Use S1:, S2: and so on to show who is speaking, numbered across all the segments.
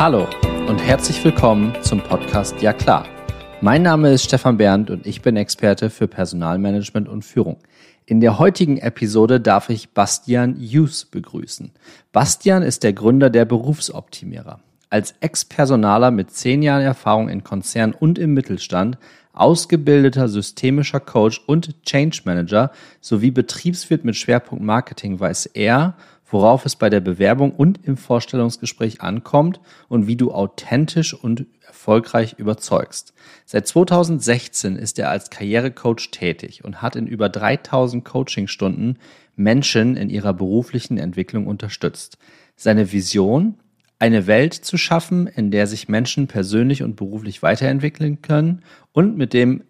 S1: Hallo und herzlich willkommen zum Podcast Ja klar. Mein Name ist Stefan Berndt und ich bin Experte für Personalmanagement und Führung. In der heutigen Episode darf ich Bastian Hughes begrüßen. Bastian ist der Gründer der Berufsoptimierer. Als Ex-Personaler mit zehn Jahren Erfahrung in Konzernen und im Mittelstand, ausgebildeter systemischer Coach und Change Manager sowie Betriebswirt mit Schwerpunkt Marketing weiß er, worauf es bei der Bewerbung und im Vorstellungsgespräch ankommt und wie du authentisch und erfolgreich überzeugst. Seit 2016 ist er als Karrierecoach tätig und hat in über 3000 Coachingstunden Menschen in ihrer beruflichen Entwicklung unterstützt. Seine Vision, eine Welt zu schaffen, in der sich Menschen persönlich und beruflich weiterentwickeln können und mit dem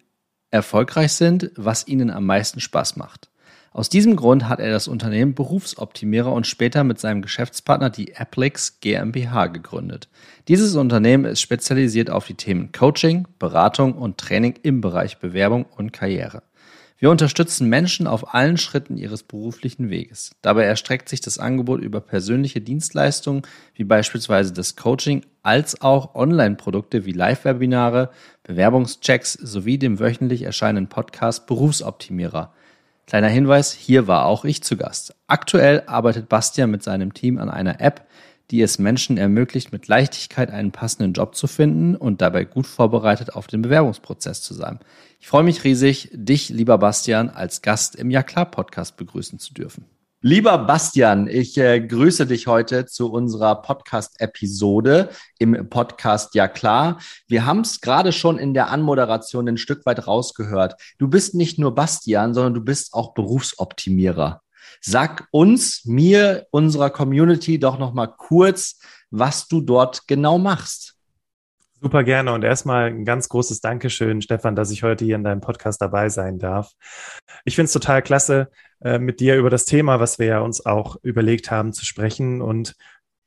S1: erfolgreich sind, was ihnen am meisten Spaß macht. Aus diesem Grund hat er das Unternehmen Berufsoptimierer und später mit seinem Geschäftspartner die Applix GmbH gegründet. Dieses Unternehmen ist spezialisiert auf die Themen Coaching, Beratung und Training im Bereich Bewerbung und Karriere. Wir unterstützen Menschen auf allen Schritten ihres beruflichen Weges. Dabei erstreckt sich das Angebot über persönliche Dienstleistungen wie beispielsweise das Coaching als auch Online-Produkte wie Live-Webinare, Bewerbungschecks sowie dem wöchentlich erscheinenden Podcast Berufsoptimierer. Kleiner Hinweis, hier war auch ich zu Gast. Aktuell arbeitet Bastian mit seinem Team an einer App, die es Menschen ermöglicht, mit Leichtigkeit einen passenden Job zu finden und dabei gut vorbereitet auf den Bewerbungsprozess zu sein. Ich freue mich riesig, dich, lieber Bastian, als Gast im Ja klar Podcast begrüßen zu dürfen. Lieber Bastian, ich äh, grüße dich heute zu unserer Podcast-Episode im Podcast Ja klar. Wir haben es gerade schon in der Anmoderation ein Stück weit rausgehört. Du bist nicht nur Bastian, sondern du bist auch Berufsoptimierer. Sag uns, mir, unserer Community doch noch mal kurz, was du dort genau machst.
S2: Super gerne und erstmal ein ganz großes Dankeschön, Stefan, dass ich heute hier in deinem Podcast dabei sein darf. Ich finde es total klasse, äh, mit dir über das Thema, was wir ja uns auch überlegt haben, zu sprechen. Und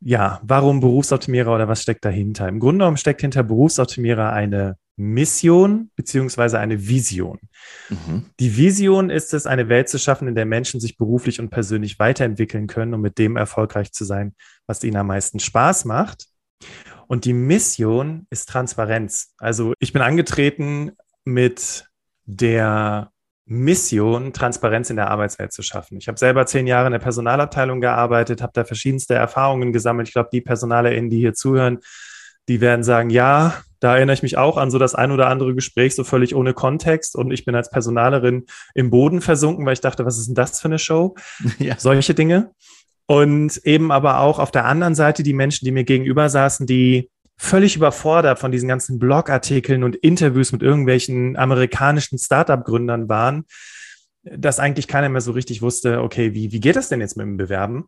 S2: ja, warum Berufsoptimierer oder was steckt dahinter? Im Grunde genommen steckt hinter Berufsoptimierer eine Mission beziehungsweise eine Vision. Mhm. Die Vision ist es, eine Welt zu schaffen, in der Menschen sich beruflich und persönlich weiterentwickeln können, um mit dem erfolgreich zu sein, was ihnen am meisten Spaß macht. Und die Mission ist Transparenz. Also ich bin angetreten mit der Mission, Transparenz in der Arbeitswelt zu schaffen. Ich habe selber zehn Jahre in der Personalabteilung gearbeitet, habe da verschiedenste Erfahrungen gesammelt. Ich glaube, die PersonalerInnen, die hier zuhören, die werden sagen, ja, da erinnere ich mich auch an so das ein oder andere Gespräch, so völlig ohne Kontext. Und ich bin als Personalerin im Boden versunken, weil ich dachte, was ist denn das für eine Show? Ja. Solche Dinge. Und eben aber auch auf der anderen Seite die Menschen, die mir gegenüber saßen, die völlig überfordert von diesen ganzen Blogartikeln und Interviews mit irgendwelchen amerikanischen Startup-Gründern waren, dass eigentlich keiner mehr so richtig wusste, okay, wie, wie geht das denn jetzt mit dem Bewerben?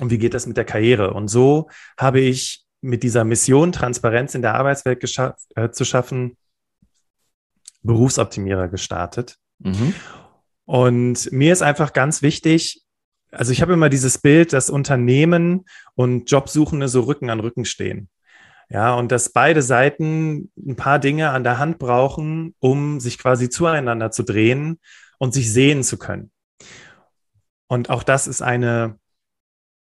S2: Und wie geht das mit der Karriere? Und so habe ich mit dieser Mission, Transparenz in der Arbeitswelt äh, zu schaffen, Berufsoptimierer gestartet. Mhm. Und mir ist einfach ganz wichtig, also ich habe immer dieses Bild, dass Unternehmen und Jobsuchende so Rücken an Rücken stehen. Ja, und dass beide Seiten ein paar Dinge an der Hand brauchen, um sich quasi zueinander zu drehen und sich sehen zu können. Und auch das ist eine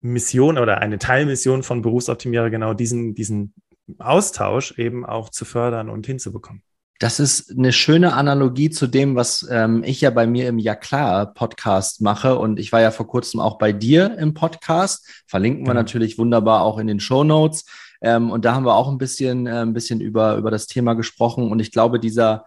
S2: Mission oder eine Teilmission von Berufsoptimierer, genau diesen, diesen Austausch eben auch zu fördern und hinzubekommen.
S1: Das ist eine schöne Analogie zu dem, was ähm, ich ja bei mir im Ja klar Podcast mache. Und ich war ja vor kurzem auch bei dir im Podcast. Verlinken wir mhm. natürlich wunderbar auch in den Show Notes. Ähm, und da haben wir auch ein bisschen, äh, ein bisschen über, über das Thema gesprochen. Und ich glaube, dieser,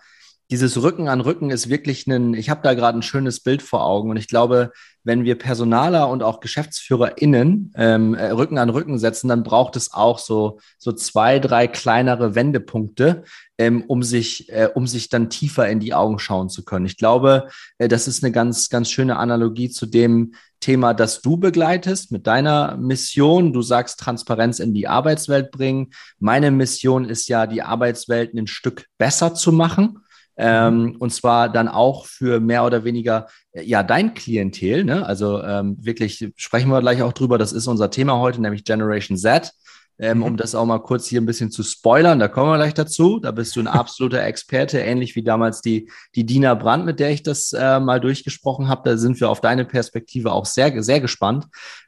S1: dieses Rücken an Rücken ist wirklich ein, ich habe da gerade ein schönes Bild vor Augen. Und ich glaube, wenn wir Personaler und auch GeschäftsführerInnen ähm, äh, Rücken an Rücken setzen, dann braucht es auch so, so zwei, drei kleinere Wendepunkte, ähm, um, sich, äh, um sich dann tiefer in die Augen schauen zu können. Ich glaube, äh, das ist eine ganz, ganz schöne Analogie zu dem Thema, das du begleitest mit deiner Mission. Du sagst Transparenz in die Arbeitswelt bringen. Meine Mission ist ja, die Arbeitswelt ein Stück besser zu machen. Ähm, mhm. und zwar dann auch für mehr oder weniger äh, ja dein Klientel. Ne? Also ähm, wirklich sprechen wir gleich auch drüber. Das ist unser Thema heute, nämlich Generation Z. Ähm, mhm. Um das auch mal kurz hier ein bisschen zu spoilern, da kommen wir gleich dazu. Da bist du ein absoluter Experte, ähnlich wie damals die, die Dina Brandt, mit der ich das äh, mal durchgesprochen habe. Da sind wir auf deine Perspektive auch sehr, sehr gespannt.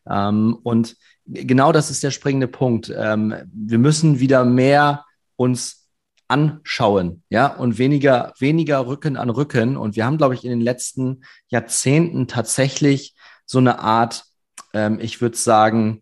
S1: Ähm, und genau das ist der springende Punkt. Ähm, wir müssen wieder mehr uns anschauen, ja, und weniger, weniger Rücken an Rücken. Und wir haben, glaube ich, in den letzten Jahrzehnten tatsächlich so eine Art, ähm, ich würde sagen,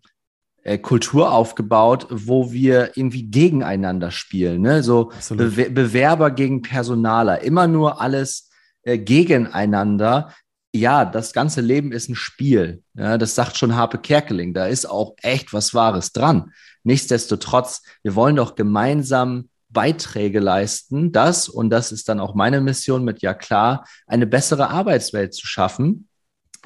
S1: äh, Kultur aufgebaut, wo wir irgendwie gegeneinander spielen, ne? So Be Bewerber gegen Personaler, immer nur alles äh, gegeneinander. Ja, das ganze Leben ist ein Spiel. Ja, das sagt schon Harpe Kerkeling. Da ist auch echt was Wahres dran. Nichtsdestotrotz, wir wollen doch gemeinsam Beiträge leisten, das, und das ist dann auch meine Mission mit Ja klar, eine bessere Arbeitswelt zu schaffen.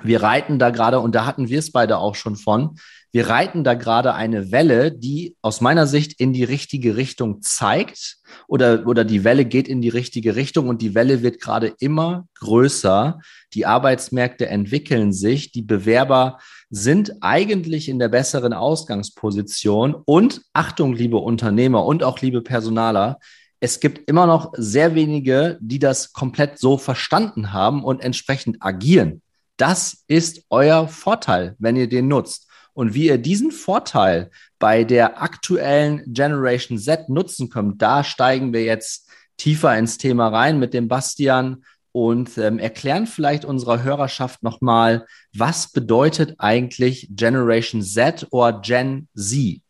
S1: Wir reiten da gerade, und da hatten wir es beide auch schon von, wir reiten da gerade eine Welle, die aus meiner Sicht in die richtige Richtung zeigt oder, oder die Welle geht in die richtige Richtung und die Welle wird gerade immer größer. Die Arbeitsmärkte entwickeln sich, die Bewerber sind eigentlich in der besseren Ausgangsposition und Achtung, liebe Unternehmer und auch liebe Personaler, es gibt immer noch sehr wenige, die das komplett so verstanden haben und entsprechend agieren. Das ist euer Vorteil, wenn ihr den nutzt. Und wie ihr diesen Vorteil bei der aktuellen Generation Z nutzen könnt, da steigen wir jetzt tiefer ins Thema rein mit dem Bastian und ähm, erklären vielleicht unserer Hörerschaft nochmal, was bedeutet eigentlich Generation Z oder Gen Z,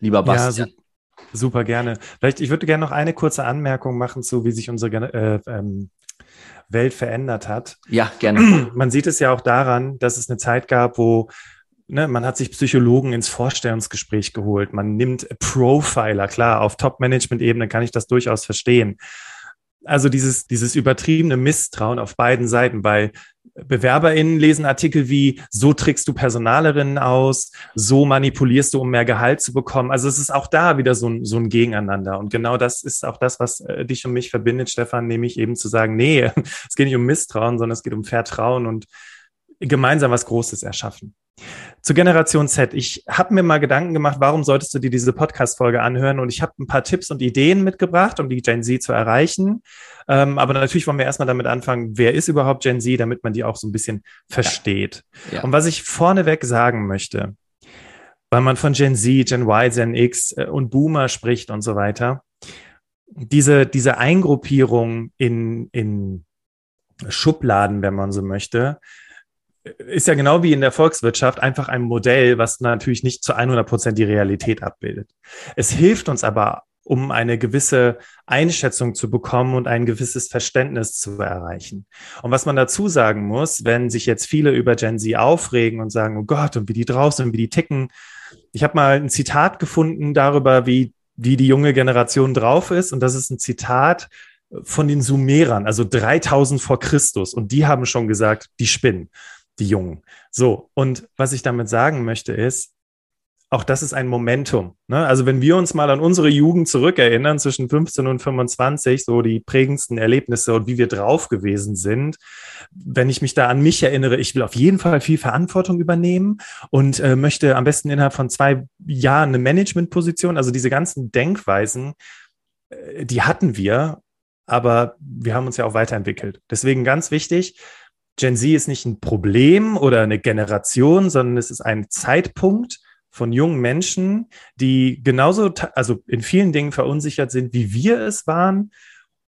S1: lieber Bastian?
S2: Ja, super gerne. Vielleicht, ich würde gerne noch eine kurze Anmerkung machen zu, wie sich unsere äh, ähm, Welt verändert hat.
S1: Ja, gerne.
S2: Man sieht es ja auch daran, dass es eine Zeit gab, wo ne, man hat sich Psychologen ins Vorstellungsgespräch geholt, man nimmt Profiler, klar, auf Top-Management-Ebene kann ich das durchaus verstehen. Also dieses, dieses übertriebene Misstrauen auf beiden Seiten, weil BewerberInnen lesen Artikel wie, so trickst du Personalerinnen aus, so manipulierst du, um mehr Gehalt zu bekommen. Also es ist auch da wieder so ein, so ein Gegeneinander. Und genau das ist auch das, was äh, dich und mich verbindet, Stefan, nämlich eben zu sagen, nee, es geht nicht um Misstrauen, sondern es geht um Vertrauen und gemeinsam was Großes erschaffen. Zur Generation Z. Ich habe mir mal Gedanken gemacht, warum solltest du dir diese Podcast-Folge anhören? Und ich habe ein paar Tipps und Ideen mitgebracht, um die Gen Z zu erreichen. Ähm, aber natürlich wollen wir erstmal damit anfangen, wer ist überhaupt Gen Z, damit man die auch so ein bisschen versteht. Ja. Ja. Und was ich vorneweg sagen möchte, weil man von Gen Z, Gen Y, Gen X äh, und Boomer spricht und so weiter, diese, diese Eingruppierung in, in Schubladen, wenn man so möchte, ist ja genau wie in der Volkswirtschaft einfach ein Modell, was natürlich nicht zu 100 Prozent die Realität abbildet. Es hilft uns aber, um eine gewisse Einschätzung zu bekommen und ein gewisses Verständnis zu erreichen. Und was man dazu sagen muss, wenn sich jetzt viele über Gen Z aufregen und sagen, oh Gott, und wie die draußen und wie die ticken. Ich habe mal ein Zitat gefunden darüber, wie, wie die junge Generation drauf ist. Und das ist ein Zitat von den Sumerern, also 3000 vor Christus. Und die haben schon gesagt, die spinnen die Jungen. So, und was ich damit sagen möchte ist, auch das ist ein Momentum. Ne? Also wenn wir uns mal an unsere Jugend zurückerinnern, zwischen 15 und 25, so die prägendsten Erlebnisse und wie wir drauf gewesen sind, wenn ich mich da an mich erinnere, ich will auf jeden Fall viel Verantwortung übernehmen und äh, möchte am besten innerhalb von zwei Jahren eine Managementposition, also diese ganzen Denkweisen, äh, die hatten wir, aber wir haben uns ja auch weiterentwickelt. Deswegen ganz wichtig, Gen Z ist nicht ein Problem oder eine Generation, sondern es ist ein Zeitpunkt von jungen Menschen, die genauso, also in vielen Dingen verunsichert sind, wie wir es waren.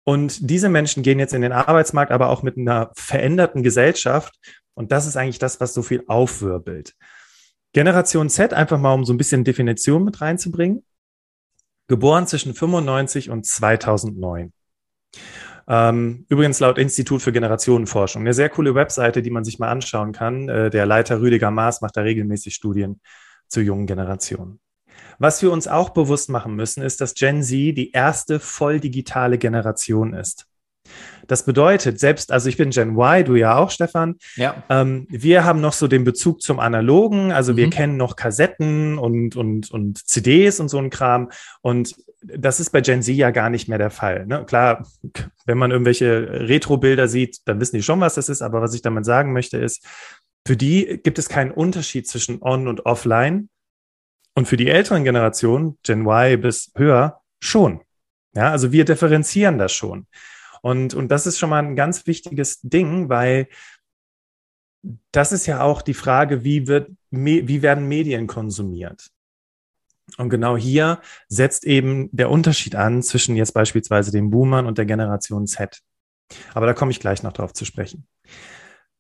S2: Und diese Menschen gehen jetzt in den Arbeitsmarkt, aber auch mit einer veränderten Gesellschaft. Und das ist eigentlich das, was so viel aufwirbelt. Generation Z, einfach mal um so ein bisschen Definition mit reinzubringen. Geboren zwischen 95 und 2009. Ähm, übrigens laut Institut für Generationenforschung. Eine sehr coole Webseite, die man sich mal anschauen kann. Äh, der Leiter Rüdiger Maas macht da regelmäßig Studien zur jungen Generation. Was wir uns auch bewusst machen müssen, ist, dass Gen Z die erste voll digitale Generation ist. Das bedeutet, selbst, also ich bin Gen Y, du ja auch, Stefan. Ja. Ähm, wir haben noch so den Bezug zum Analogen, also mhm. wir kennen noch Kassetten und, und, und CDs und so ein Kram. Und das ist bei Gen Z ja gar nicht mehr der Fall. Ne? Klar, wenn man irgendwelche Retro-Bilder sieht, dann wissen die schon, was das ist. Aber was ich damit sagen möchte, ist, für die gibt es keinen Unterschied zwischen On und Offline. Und für die älteren Generationen, Gen Y bis höher, schon. Ja, also wir differenzieren das schon. Und, und das ist schon mal ein ganz wichtiges Ding, weil das ist ja auch die Frage, wie wird wie werden Medien konsumiert? Und genau hier setzt eben der Unterschied an zwischen jetzt beispielsweise den Boomern und der Generation Z. Aber da komme ich gleich noch drauf zu sprechen.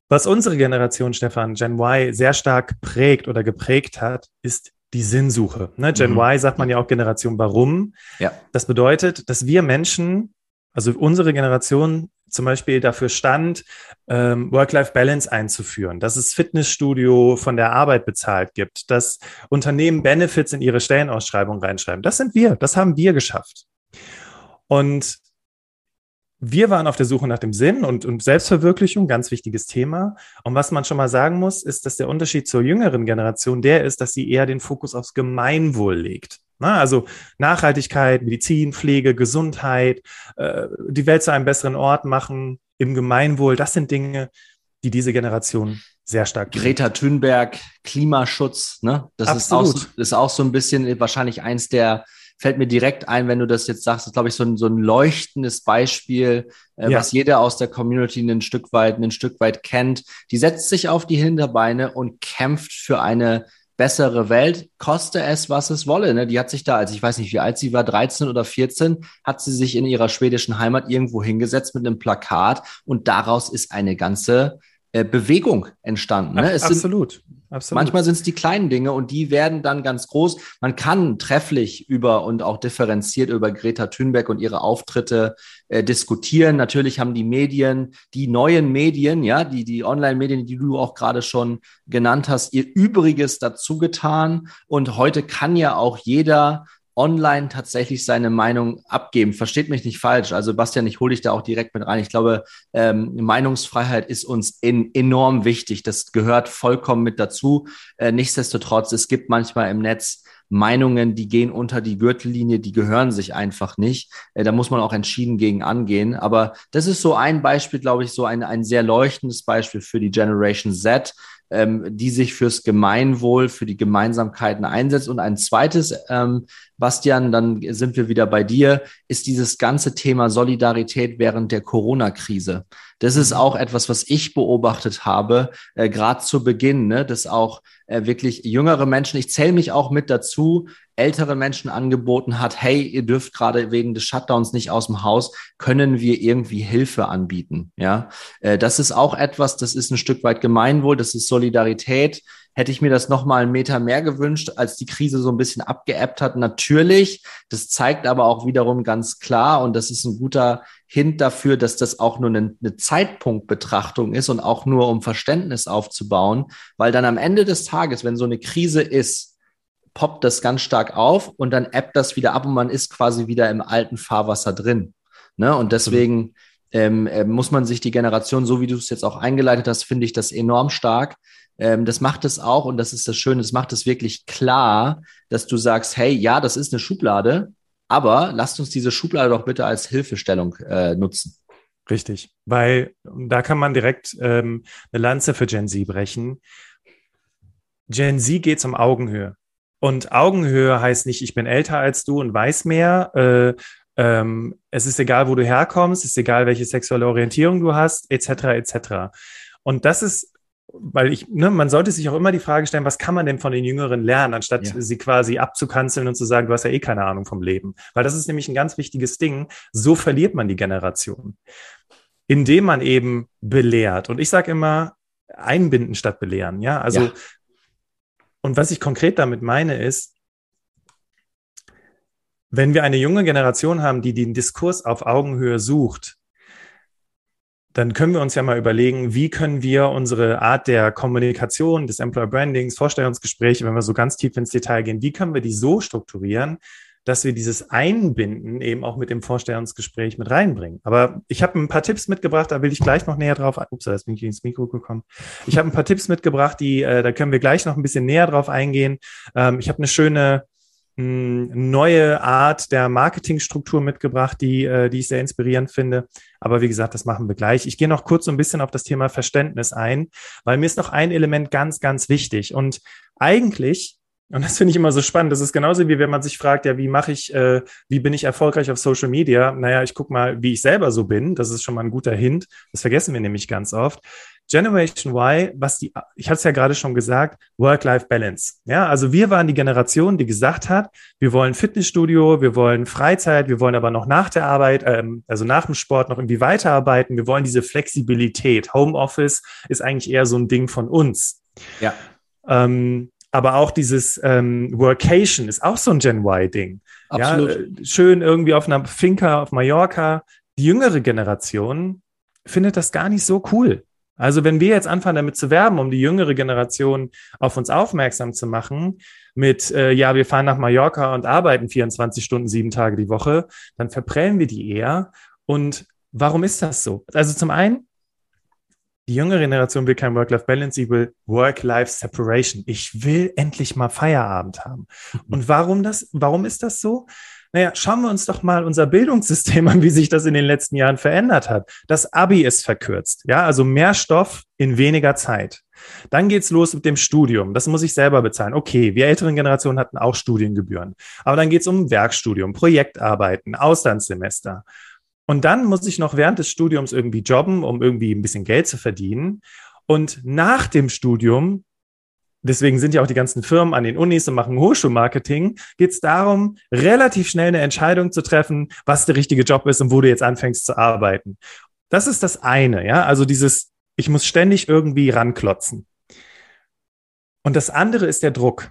S2: Was unsere Generation, Stefan, Gen Y, sehr stark prägt oder geprägt hat, ist die Sinnsuche. Ne? Gen mhm. Y sagt man ja auch Generation Warum. Ja. Das bedeutet, dass wir Menschen, also unsere Generation zum Beispiel dafür stand, ähm, Work-Life-Balance einzuführen, dass es Fitnessstudio von der Arbeit bezahlt gibt, dass Unternehmen Benefits in ihre Stellenausschreibung reinschreiben. Das sind wir, das haben wir geschafft. Und wir waren auf der Suche nach dem Sinn und, und Selbstverwirklichung, ganz wichtiges Thema. Und was man schon mal sagen muss, ist, dass der Unterschied zur jüngeren Generation der ist, dass sie eher den Fokus aufs Gemeinwohl legt. Na, also Nachhaltigkeit, Medizin, Pflege, Gesundheit, äh, die Welt zu einem besseren Ort machen, im Gemeinwohl, das sind Dinge, die diese Generation sehr stark.
S1: Greta Thunberg, Klimaschutz, ne? Das ist auch, ist auch so ein bisschen wahrscheinlich eins der fällt mir direkt ein, wenn du das jetzt sagst, das ist, glaube ich, so ein, so ein leuchtendes Beispiel, äh, ja. was jeder aus der Community ein Stück weit, ein Stück weit kennt. Die setzt sich auf die Hinterbeine und kämpft für eine bessere Welt, koste es, was es wolle. Ne? Die hat sich da, als ich weiß nicht, wie alt sie war, 13 oder 14, hat sie sich in ihrer schwedischen Heimat irgendwo hingesetzt mit einem Plakat und daraus ist eine ganze äh, Bewegung entstanden. Ne?
S2: Es absolut. Sind,
S1: absolut. Manchmal sind es die kleinen Dinge und die werden dann ganz groß. Man kann trefflich über und auch differenziert über Greta Thunberg und ihre Auftritte äh, diskutieren. Natürlich haben die Medien, die neuen Medien, ja, die, die Online-Medien, die du auch gerade schon genannt hast, ihr Übriges dazu getan. Und heute kann ja auch jeder online tatsächlich seine Meinung abgeben. Versteht mich nicht falsch. Also Bastian, ich hole dich da auch direkt mit rein. Ich glaube, ähm, Meinungsfreiheit ist uns in, enorm wichtig. Das gehört vollkommen mit dazu. Äh, nichtsdestotrotz, es gibt manchmal im Netz Meinungen, die gehen unter die Gürtellinie, die gehören sich einfach nicht. Äh, da muss man auch entschieden gegen angehen. Aber das ist so ein Beispiel, glaube ich, so ein, ein sehr leuchtendes Beispiel für die Generation Z, ähm, die sich fürs Gemeinwohl, für die Gemeinsamkeiten einsetzt. Und ein zweites, ähm, Bastian, dann sind wir wieder bei dir, ist dieses ganze Thema Solidarität während der Corona-Krise. Das ist auch etwas, was ich beobachtet habe, äh, gerade zu Beginn, ne, dass auch äh, wirklich jüngere Menschen, ich zähle mich auch mit dazu, ältere Menschen angeboten hat, hey, ihr dürft gerade wegen des Shutdowns nicht aus dem Haus, können wir irgendwie Hilfe anbieten? Ja, äh, das ist auch etwas, das ist ein Stück weit Gemeinwohl, das ist Solidarität. Hätte ich mir das noch mal einen Meter mehr gewünscht, als die Krise so ein bisschen abgeebbt hat? Natürlich. Das zeigt aber auch wiederum ganz klar, und das ist ein guter Hint dafür, dass das auch nur eine, eine Zeitpunktbetrachtung ist und auch nur um Verständnis aufzubauen, weil dann am Ende des Tages, wenn so eine Krise ist, poppt das ganz stark auf und dann ebbt das wieder ab und man ist quasi wieder im alten Fahrwasser drin. Ne? Und deswegen ähm, äh, muss man sich die Generation, so wie du es jetzt auch eingeleitet hast, finde ich das enorm stark. Ähm, das macht es auch, und das ist das Schöne, das macht es wirklich klar, dass du sagst, hey, ja, das ist eine Schublade, aber lasst uns diese Schublade doch bitte als Hilfestellung äh, nutzen.
S2: Richtig, weil da kann man direkt ähm, eine Lanze für Gen Z brechen. Gen Z geht um Augenhöhe. Und Augenhöhe heißt nicht, ich bin älter als du und weiß mehr. Äh, ähm, es ist egal, wo du herkommst, es ist egal, welche sexuelle Orientierung du hast, etc. etc. Und das ist, weil ich, ne, man sollte sich auch immer die Frage stellen, was kann man denn von den Jüngeren lernen, anstatt ja. sie quasi abzukanzeln und zu sagen, du hast ja eh keine Ahnung vom Leben. Weil das ist nämlich ein ganz wichtiges Ding. So verliert man die Generation. Indem man eben belehrt. Und ich sage immer, einbinden statt belehren. Ja, also ja. Und was ich konkret damit meine, ist, wenn wir eine junge Generation haben, die den Diskurs auf Augenhöhe sucht, dann können wir uns ja mal überlegen, wie können wir unsere Art der Kommunikation, des Employer Brandings, Vorstellungsgespräche, wenn wir so ganz tief ins Detail gehen, wie können wir die so strukturieren, dass wir dieses Einbinden eben auch mit dem Vorstellungsgespräch mit reinbringen. Aber ich habe ein paar Tipps mitgebracht, da will ich gleich noch näher drauf. Ups, da bin ich ins Mikro gekommen. Ich habe ein paar Tipps mitgebracht, die, äh, da können wir gleich noch ein bisschen näher drauf eingehen. Ähm, ich habe eine schöne neue Art der Marketingstruktur mitgebracht, die, äh, die ich sehr inspirierend finde. Aber wie gesagt, das machen wir gleich. Ich gehe noch kurz so ein bisschen auf das Thema Verständnis ein, weil mir ist noch ein Element ganz, ganz wichtig. Und eigentlich und das finde ich immer so spannend. Das ist genauso wie wenn man sich fragt, ja, wie mache ich, äh, wie bin ich erfolgreich auf Social Media? Naja, ich gucke mal, wie ich selber so bin. Das ist schon mal ein guter Hint. Das vergessen wir nämlich ganz oft. Generation Y, was die, ich hatte es ja gerade schon gesagt, Work-Life-Balance. Ja, also wir waren die Generation, die gesagt hat, wir wollen Fitnessstudio, wir wollen Freizeit, wir wollen aber noch nach der Arbeit, ähm, also nach dem Sport noch irgendwie weiterarbeiten. Wir wollen diese Flexibilität. Homeoffice ist eigentlich eher so ein Ding von uns.
S1: Ja.
S2: Ähm, aber auch dieses ähm, Workation ist auch so ein Gen Y-Ding. Absolut. Ja, äh, schön irgendwie auf einer Finca auf Mallorca. Die jüngere Generation findet das gar nicht so cool. Also wenn wir jetzt anfangen, damit zu werben, um die jüngere Generation auf uns aufmerksam zu machen, mit, äh, ja, wir fahren nach Mallorca und arbeiten 24 Stunden, sieben Tage die Woche, dann verprellen wir die eher. Und warum ist das so? Also zum einen, die jüngere Generation will kein Work-Life-Balance, sie will Work-Life-Separation. Ich will endlich mal Feierabend haben. Mhm. Und warum das, warum ist das so? Naja, schauen wir uns doch mal unser Bildungssystem an, wie sich das in den letzten Jahren verändert hat. Das Abi ist verkürzt, ja, also mehr Stoff in weniger Zeit. Dann geht's los mit dem Studium. Das muss ich selber bezahlen. Okay, wir älteren Generationen hatten auch Studiengebühren. Aber dann geht's um Werkstudium, Projektarbeiten, Auslandssemester. Und dann muss ich noch während des Studiums irgendwie jobben, um irgendwie ein bisschen Geld zu verdienen. Und nach dem Studium, deswegen sind ja auch die ganzen Firmen an den Unis und machen Hochschulmarketing, geht es darum, relativ schnell eine Entscheidung zu treffen, was der richtige Job ist und wo du jetzt anfängst zu arbeiten. Das ist das eine, ja. Also dieses, ich muss ständig irgendwie ranklotzen. Und das andere ist der Druck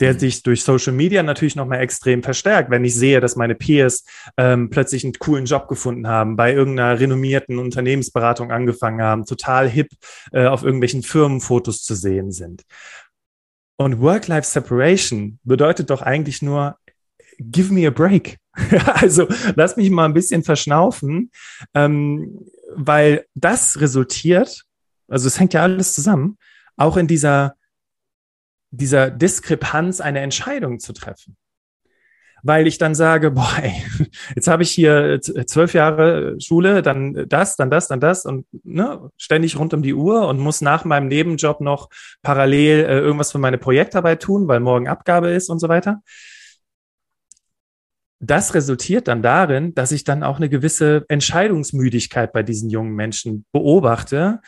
S2: der mhm. sich durch Social Media natürlich nochmal extrem verstärkt. Wenn ich sehe, dass meine Peers ähm, plötzlich einen coolen Job gefunden haben, bei irgendeiner renommierten Unternehmensberatung angefangen haben, total hip äh, auf irgendwelchen Firmenfotos zu sehen sind. Und Work-Life-Separation bedeutet doch eigentlich nur, give me a break. also lass mich mal ein bisschen verschnaufen, ähm, weil das resultiert, also es hängt ja alles zusammen, auch in dieser dieser Diskrepanz eine Entscheidung zu treffen. Weil ich dann sage, boah, ey, jetzt habe ich hier zwölf Jahre Schule, dann das, dann das, dann das und ne, ständig rund um die Uhr und muss nach meinem Nebenjob noch parallel äh, irgendwas für meine Projektarbeit tun, weil morgen Abgabe ist und so weiter. Das resultiert dann darin, dass ich dann auch eine gewisse Entscheidungsmüdigkeit bei diesen jungen Menschen beobachte,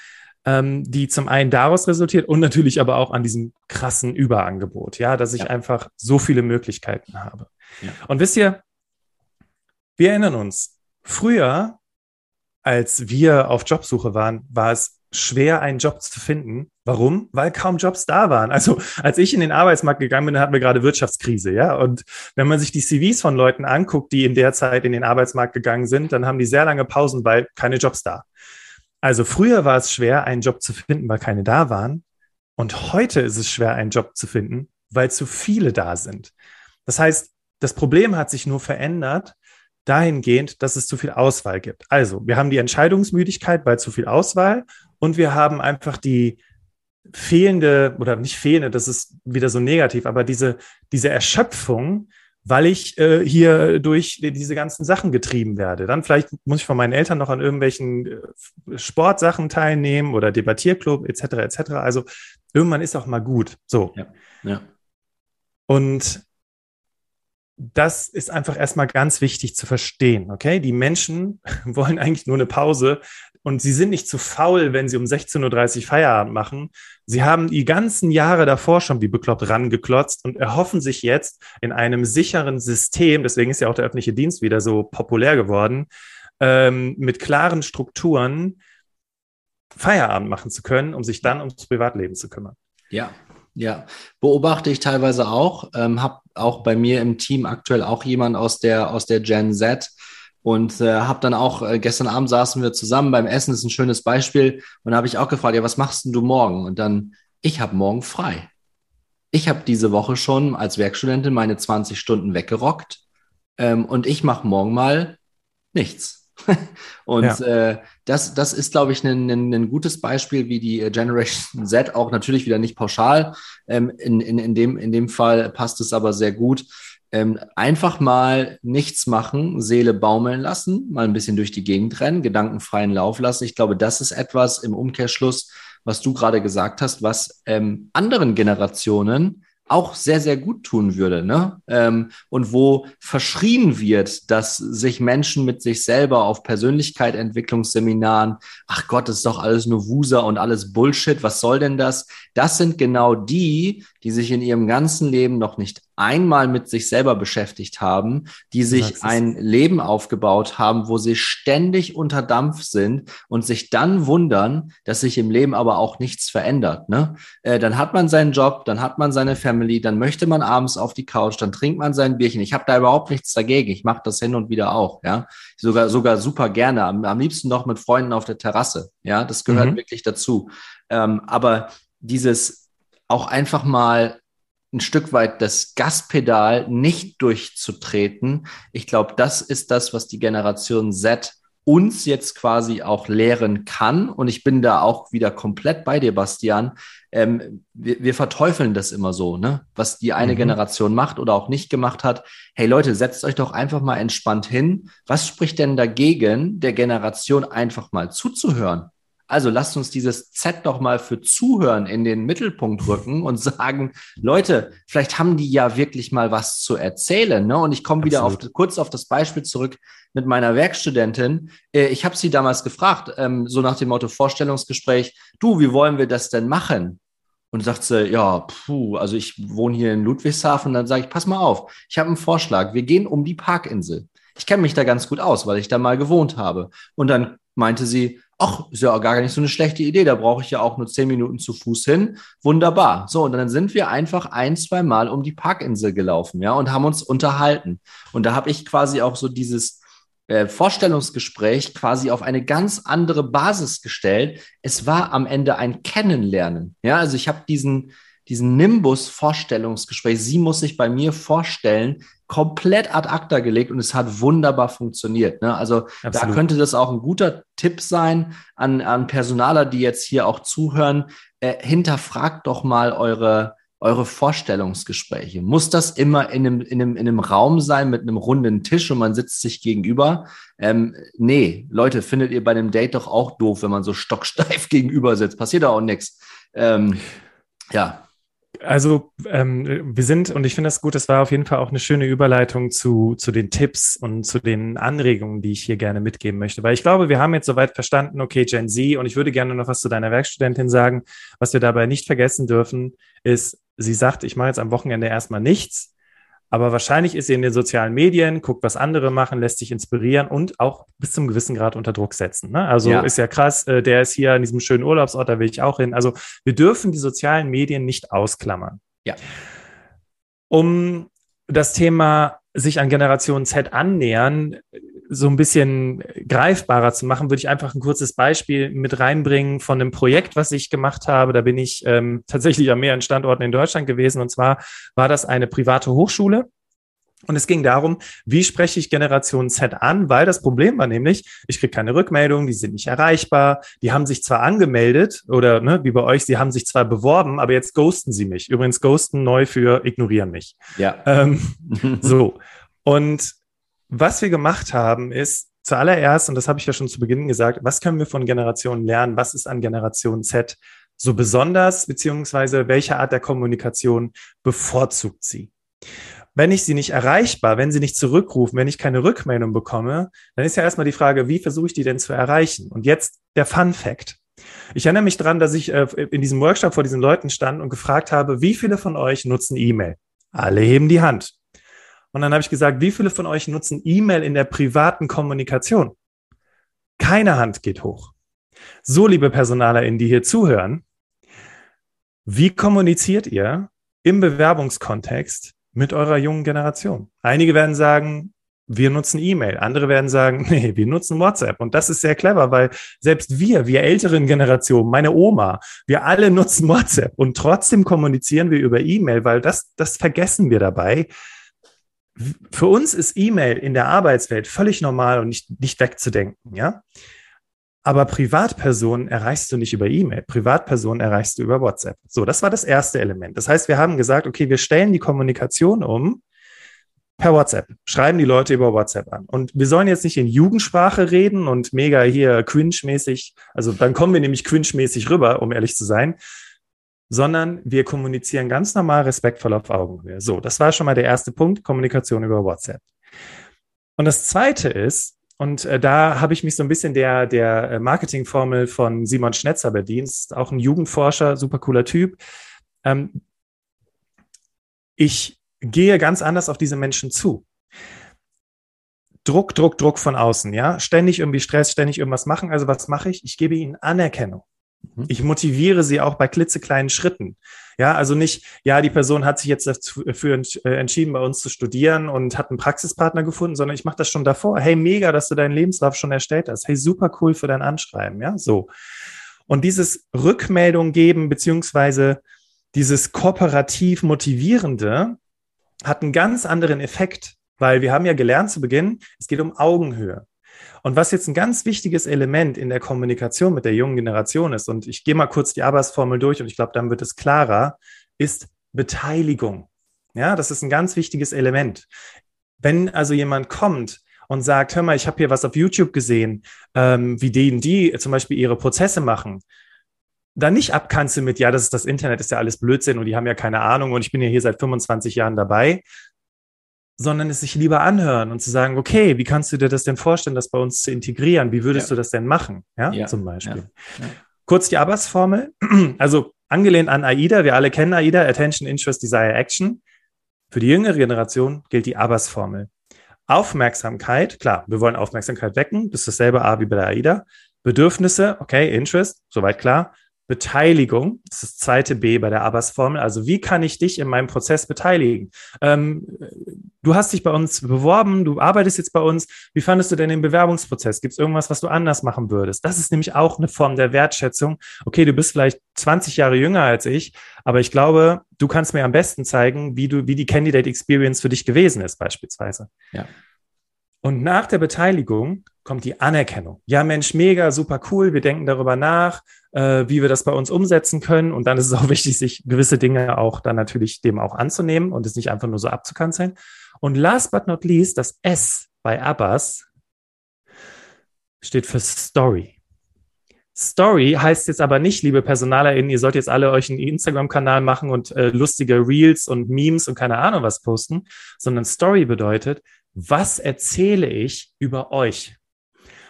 S2: ähm, die zum einen daraus resultiert und natürlich aber auch an diesem krassen Überangebot, ja, dass ich ja. einfach so viele Möglichkeiten habe. Und wisst ihr, wir erinnern uns, früher, als wir auf Jobsuche waren, war es schwer, einen Job zu finden. Warum? Weil kaum Jobs da waren. Also als ich in den Arbeitsmarkt gegangen bin, hatten wir gerade Wirtschaftskrise, ja. Und wenn man sich die CVs von Leuten anguckt, die in der Zeit in den Arbeitsmarkt gegangen sind, dann haben die sehr lange Pausen, weil keine Jobs da. Also früher war es schwer, einen Job zu finden, weil keine da waren. Und heute ist es schwer, einen Job zu finden, weil zu viele da sind. Das heißt, das Problem hat sich nur verändert dahingehend, dass es zu viel Auswahl gibt. Also, wir haben die Entscheidungsmüdigkeit bei zu viel Auswahl und wir haben einfach die fehlende oder nicht fehlende, das ist wieder so negativ, aber diese, diese Erschöpfung, weil ich äh, hier durch diese ganzen Sachen getrieben werde. Dann vielleicht muss ich von meinen Eltern noch an irgendwelchen äh, Sportsachen teilnehmen oder Debattierclub etc. etc. Also irgendwann ist auch mal gut. So. Ja. ja. Und das ist einfach erstmal ganz wichtig zu verstehen, okay? Die Menschen wollen eigentlich nur eine Pause und sie sind nicht zu faul, wenn sie um 16.30 Uhr Feierabend machen. Sie haben die ganzen Jahre davor schon wie bekloppt rangeklotzt und erhoffen sich jetzt in einem sicheren System, deswegen ist ja auch der öffentliche Dienst wieder so populär geworden, ähm, mit klaren Strukturen Feierabend machen zu können, um sich dann ums Privatleben zu kümmern.
S1: Ja, ja, beobachte ich teilweise auch. Ähm, habe auch bei mir im Team aktuell auch jemand aus der, aus der Gen Z, und äh, habe dann auch, äh, gestern Abend saßen wir zusammen beim Essen, ist ein schönes Beispiel. Und habe ich auch gefragt, ja, was machst denn du morgen? Und dann, ich habe morgen frei. Ich habe diese Woche schon als Werkstudentin meine 20 Stunden weggerockt. Ähm, und ich mache morgen mal nichts. und ja. äh, das, das ist, glaube ich, ein, ein, ein, gutes Beispiel, wie die Generation Z auch natürlich wieder nicht pauschal. Ähm, in, in, in, dem, in dem Fall passt es aber sehr gut ähm, einfach mal nichts machen, Seele baumeln lassen, mal ein bisschen durch die Gegend rennen, gedankenfreien Lauf lassen. Ich glaube, das ist etwas im Umkehrschluss, was du gerade gesagt hast, was ähm, anderen Generationen auch sehr, sehr gut tun würde. Ne? Ähm, und wo verschrien wird, dass sich Menschen mit sich selber auf Persönlichkeitsentwicklungsseminaren, ach Gott, ist doch alles nur Wuser und alles Bullshit, was soll denn das? Das sind genau die, die sich in ihrem ganzen Leben noch nicht einmal mit sich selber beschäftigt haben, die sich ein Leben aufgebaut haben, wo sie ständig unter Dampf sind und sich dann wundern, dass sich im Leben aber auch nichts verändert. Ne? Äh, dann hat man seinen Job, dann hat man seine Family, dann möchte man abends auf die Couch, dann trinkt man sein Bierchen. Ich habe da überhaupt nichts dagegen. Ich mache das hin und wieder auch. Ja, sogar sogar super gerne. Am, am liebsten noch mit Freunden auf der Terrasse. Ja, das gehört mhm. wirklich dazu. Ähm, aber dieses auch einfach mal ein Stück weit das Gaspedal nicht durchzutreten. Ich glaube, das ist das, was die Generation Z uns jetzt quasi auch lehren kann. Und ich bin da auch wieder komplett bei dir, Bastian. Ähm, wir, wir, verteufeln das immer so, ne? Was die eine mhm. Generation macht oder auch nicht gemacht hat. Hey Leute, setzt euch doch einfach mal entspannt hin. Was spricht denn dagegen, der Generation einfach mal zuzuhören? Also lasst uns dieses Z doch mal für Zuhören in den Mittelpunkt rücken und sagen, Leute, vielleicht haben die ja wirklich mal was zu erzählen. Ne? Und ich komme wieder auf, kurz auf das Beispiel zurück mit meiner Werkstudentin. Äh, ich habe sie damals gefragt, ähm, so nach dem Motto Vorstellungsgespräch, du, wie wollen wir das denn machen? Und sagt sie, ja, puh, also ich wohne hier in Ludwigshafen. Dann sage ich, pass mal auf, ich habe einen Vorschlag. Wir gehen um die Parkinsel. Ich kenne mich da ganz gut aus, weil ich da mal gewohnt habe. Und dann meinte sie, ach, ist ja gar nicht so eine schlechte Idee, da brauche ich ja auch nur zehn Minuten zu Fuß hin. Wunderbar. So, und dann sind wir einfach ein, zwei Mal um die Parkinsel gelaufen, ja, und haben uns unterhalten. Und da habe ich quasi auch so dieses äh, Vorstellungsgespräch quasi auf eine ganz andere Basis gestellt. Es war am Ende ein Kennenlernen. Ja, also ich habe diesen, diesen Nimbus-Vorstellungsgespräch. Sie muss sich bei mir vorstellen, komplett ad acta gelegt und es hat wunderbar funktioniert. Ne? Also Absolut. da könnte das auch ein guter Tipp sein an, an Personaler, die jetzt hier auch zuhören. Äh, hinterfragt doch mal eure, eure Vorstellungsgespräche. Muss das immer in einem, in, einem, in einem Raum sein mit einem runden Tisch und man sitzt sich gegenüber? Ähm, nee, Leute, findet ihr bei einem Date doch auch doof, wenn man so stocksteif gegenüber sitzt. Passiert da auch nichts. Ähm, ja,
S2: also ähm, wir sind, und ich finde das gut, das war auf jeden Fall auch eine schöne Überleitung zu, zu den Tipps und zu den Anregungen, die ich hier gerne mitgeben möchte. Weil ich glaube, wir haben jetzt soweit verstanden, okay, Gen Z, und ich würde gerne noch was zu deiner Werkstudentin sagen. Was wir dabei nicht vergessen dürfen, ist, sie sagt, ich mache jetzt am Wochenende erstmal nichts, aber wahrscheinlich ist sie in den sozialen Medien, guckt, was andere machen, lässt sich inspirieren und auch bis zum gewissen Grad unter Druck setzen. Ne? Also ja. ist ja krass, äh, der ist hier an diesem schönen Urlaubsort, da will ich auch hin. Also wir dürfen die sozialen Medien nicht ausklammern.
S1: Ja.
S2: Um das Thema sich an Generation Z annähern, so ein bisschen greifbarer zu machen, würde ich einfach ein kurzes Beispiel mit reinbringen von einem Projekt, was ich gemacht habe. Da bin ich ähm, tatsächlich an mehreren Standorten in Deutschland gewesen. Und zwar war das eine private Hochschule. Und es ging darum, wie spreche ich Generation Z an, weil das Problem war nämlich, ich kriege keine Rückmeldung, die sind nicht erreichbar, die haben sich zwar angemeldet oder ne, wie bei euch, sie haben sich zwar beworben, aber jetzt ghosten sie mich. Übrigens ghosten neu für ignorieren mich.
S1: Ja.
S2: Ähm, so. Und was wir gemacht haben, ist zuallererst, und das habe ich ja schon zu Beginn gesagt, was können wir von Generationen lernen? Was ist an Generation Z so besonders, beziehungsweise welche Art der Kommunikation bevorzugt sie? Wenn ich sie nicht erreichbar, wenn sie nicht zurückrufen, wenn ich keine Rückmeldung bekomme, dann ist ja erstmal die Frage, wie versuche ich die denn zu erreichen? Und jetzt der Fun Fact. Ich erinnere mich daran, dass ich äh, in diesem Workshop vor diesen Leuten stand und gefragt habe, wie viele von euch nutzen E-Mail? Alle heben die Hand. Und dann habe ich gesagt, wie viele von euch nutzen E-Mail in der privaten Kommunikation? Keine Hand geht hoch. So, liebe PersonalerInnen, die hier zuhören, wie kommuniziert ihr im Bewerbungskontext mit eurer jungen Generation? Einige werden sagen, wir nutzen E-Mail. Andere werden sagen, nee, wir nutzen WhatsApp. Und das ist sehr clever, weil selbst wir, wir älteren Generationen, meine Oma, wir alle nutzen WhatsApp und trotzdem kommunizieren wir über E-Mail, weil das, das vergessen wir dabei, für uns ist E-Mail in der Arbeitswelt völlig normal und nicht, nicht wegzudenken, ja. Aber Privatpersonen erreichst du nicht über E-Mail. Privatpersonen erreichst du über WhatsApp. So, das war das erste Element. Das heißt, wir haben gesagt, okay, wir stellen die Kommunikation um per WhatsApp. Schreiben die Leute über WhatsApp an. Und wir sollen jetzt nicht in Jugendsprache reden und mega hier cringe-mäßig. Also dann kommen wir nämlich cringe-mäßig rüber, um ehrlich zu sein. Sondern wir kommunizieren ganz normal respektvoll auf Augenhöhe. So, das war schon mal der erste Punkt, Kommunikation über WhatsApp. Und das zweite ist, und äh, da habe ich mich so ein bisschen der, der äh, Marketingformel von Simon Schnetzer bedient, auch ein Jugendforscher, super cooler Typ. Ähm, ich gehe ganz anders auf diese Menschen zu. Druck, Druck, Druck von außen, ja. Ständig irgendwie Stress, ständig irgendwas machen. Also was mache ich? Ich gebe ihnen Anerkennung. Mhm. Ich motiviere sie auch bei klitzekleinen Schritten. Ja, also nicht, ja, die Person hat sich jetzt dafür äh, entschieden, bei uns zu studieren und hat einen Praxispartner gefunden, sondern ich mache das schon davor. Hey, mega, dass du deinen Lebenslauf schon erstellt hast. Hey, super cool für dein Anschreiben. Ja, so. Und dieses Rückmeldung geben, beziehungsweise dieses kooperativ motivierende, hat einen ganz anderen Effekt, weil wir haben ja gelernt zu Beginn, es geht um Augenhöhe. Und was jetzt ein ganz wichtiges Element in der Kommunikation mit der jungen Generation ist, und ich gehe mal kurz die Abbas-Formel durch und ich glaube, dann wird es klarer, ist Beteiligung. Ja, das ist ein ganz wichtiges Element. Wenn also jemand kommt und sagt, hör mal, ich habe hier was auf YouTube gesehen, ähm, wie die, die zum Beispiel ihre Prozesse machen, dann nicht abkanzeln mit, ja, das ist das Internet, ist ja alles Blödsinn und die haben ja keine Ahnung und ich bin ja hier seit 25 Jahren dabei, sondern es sich lieber anhören und zu sagen, okay, wie kannst du dir das denn vorstellen, das bei uns zu integrieren? Wie würdest ja. du das denn machen? Ja, ja. zum Beispiel. Ja. Kurz die Abbas-Formel, also angelehnt an AIDA, wir alle kennen AIDA, Attention, Interest, Desire, Action. Für die jüngere Generation gilt die Abbas-Formel. Aufmerksamkeit, klar, wir wollen Aufmerksamkeit wecken, das ist dasselbe A wie bei der AIDA. Bedürfnisse, okay, Interest, soweit klar. Beteiligung, das ist das zweite B bei der Abbas-Formel. Also wie kann ich dich in meinem Prozess beteiligen? Ähm, du hast dich bei uns beworben, du arbeitest jetzt bei uns. Wie fandest du denn den Bewerbungsprozess? Gibt es irgendwas, was du anders machen würdest? Das ist nämlich auch eine Form der Wertschätzung. Okay, du bist vielleicht 20 Jahre jünger als ich, aber ich glaube, du kannst mir am besten zeigen, wie du, wie die Candidate Experience für dich gewesen ist, beispielsweise. Ja. Und nach der Beteiligung kommt die Anerkennung. Ja, Mensch, mega, super cool. Wir denken darüber nach, äh, wie wir das bei uns umsetzen können. Und dann ist es auch wichtig, sich gewisse Dinge auch dann natürlich dem auch anzunehmen und es nicht einfach nur so abzukanzeln. Und last but not least, das S bei Abbas steht für Story. Story heißt jetzt aber nicht, liebe PersonalerInnen, ihr sollt jetzt alle euch einen Instagram-Kanal machen und äh, lustige Reels und Memes und keine Ahnung was posten, sondern Story bedeutet, was erzähle ich über euch?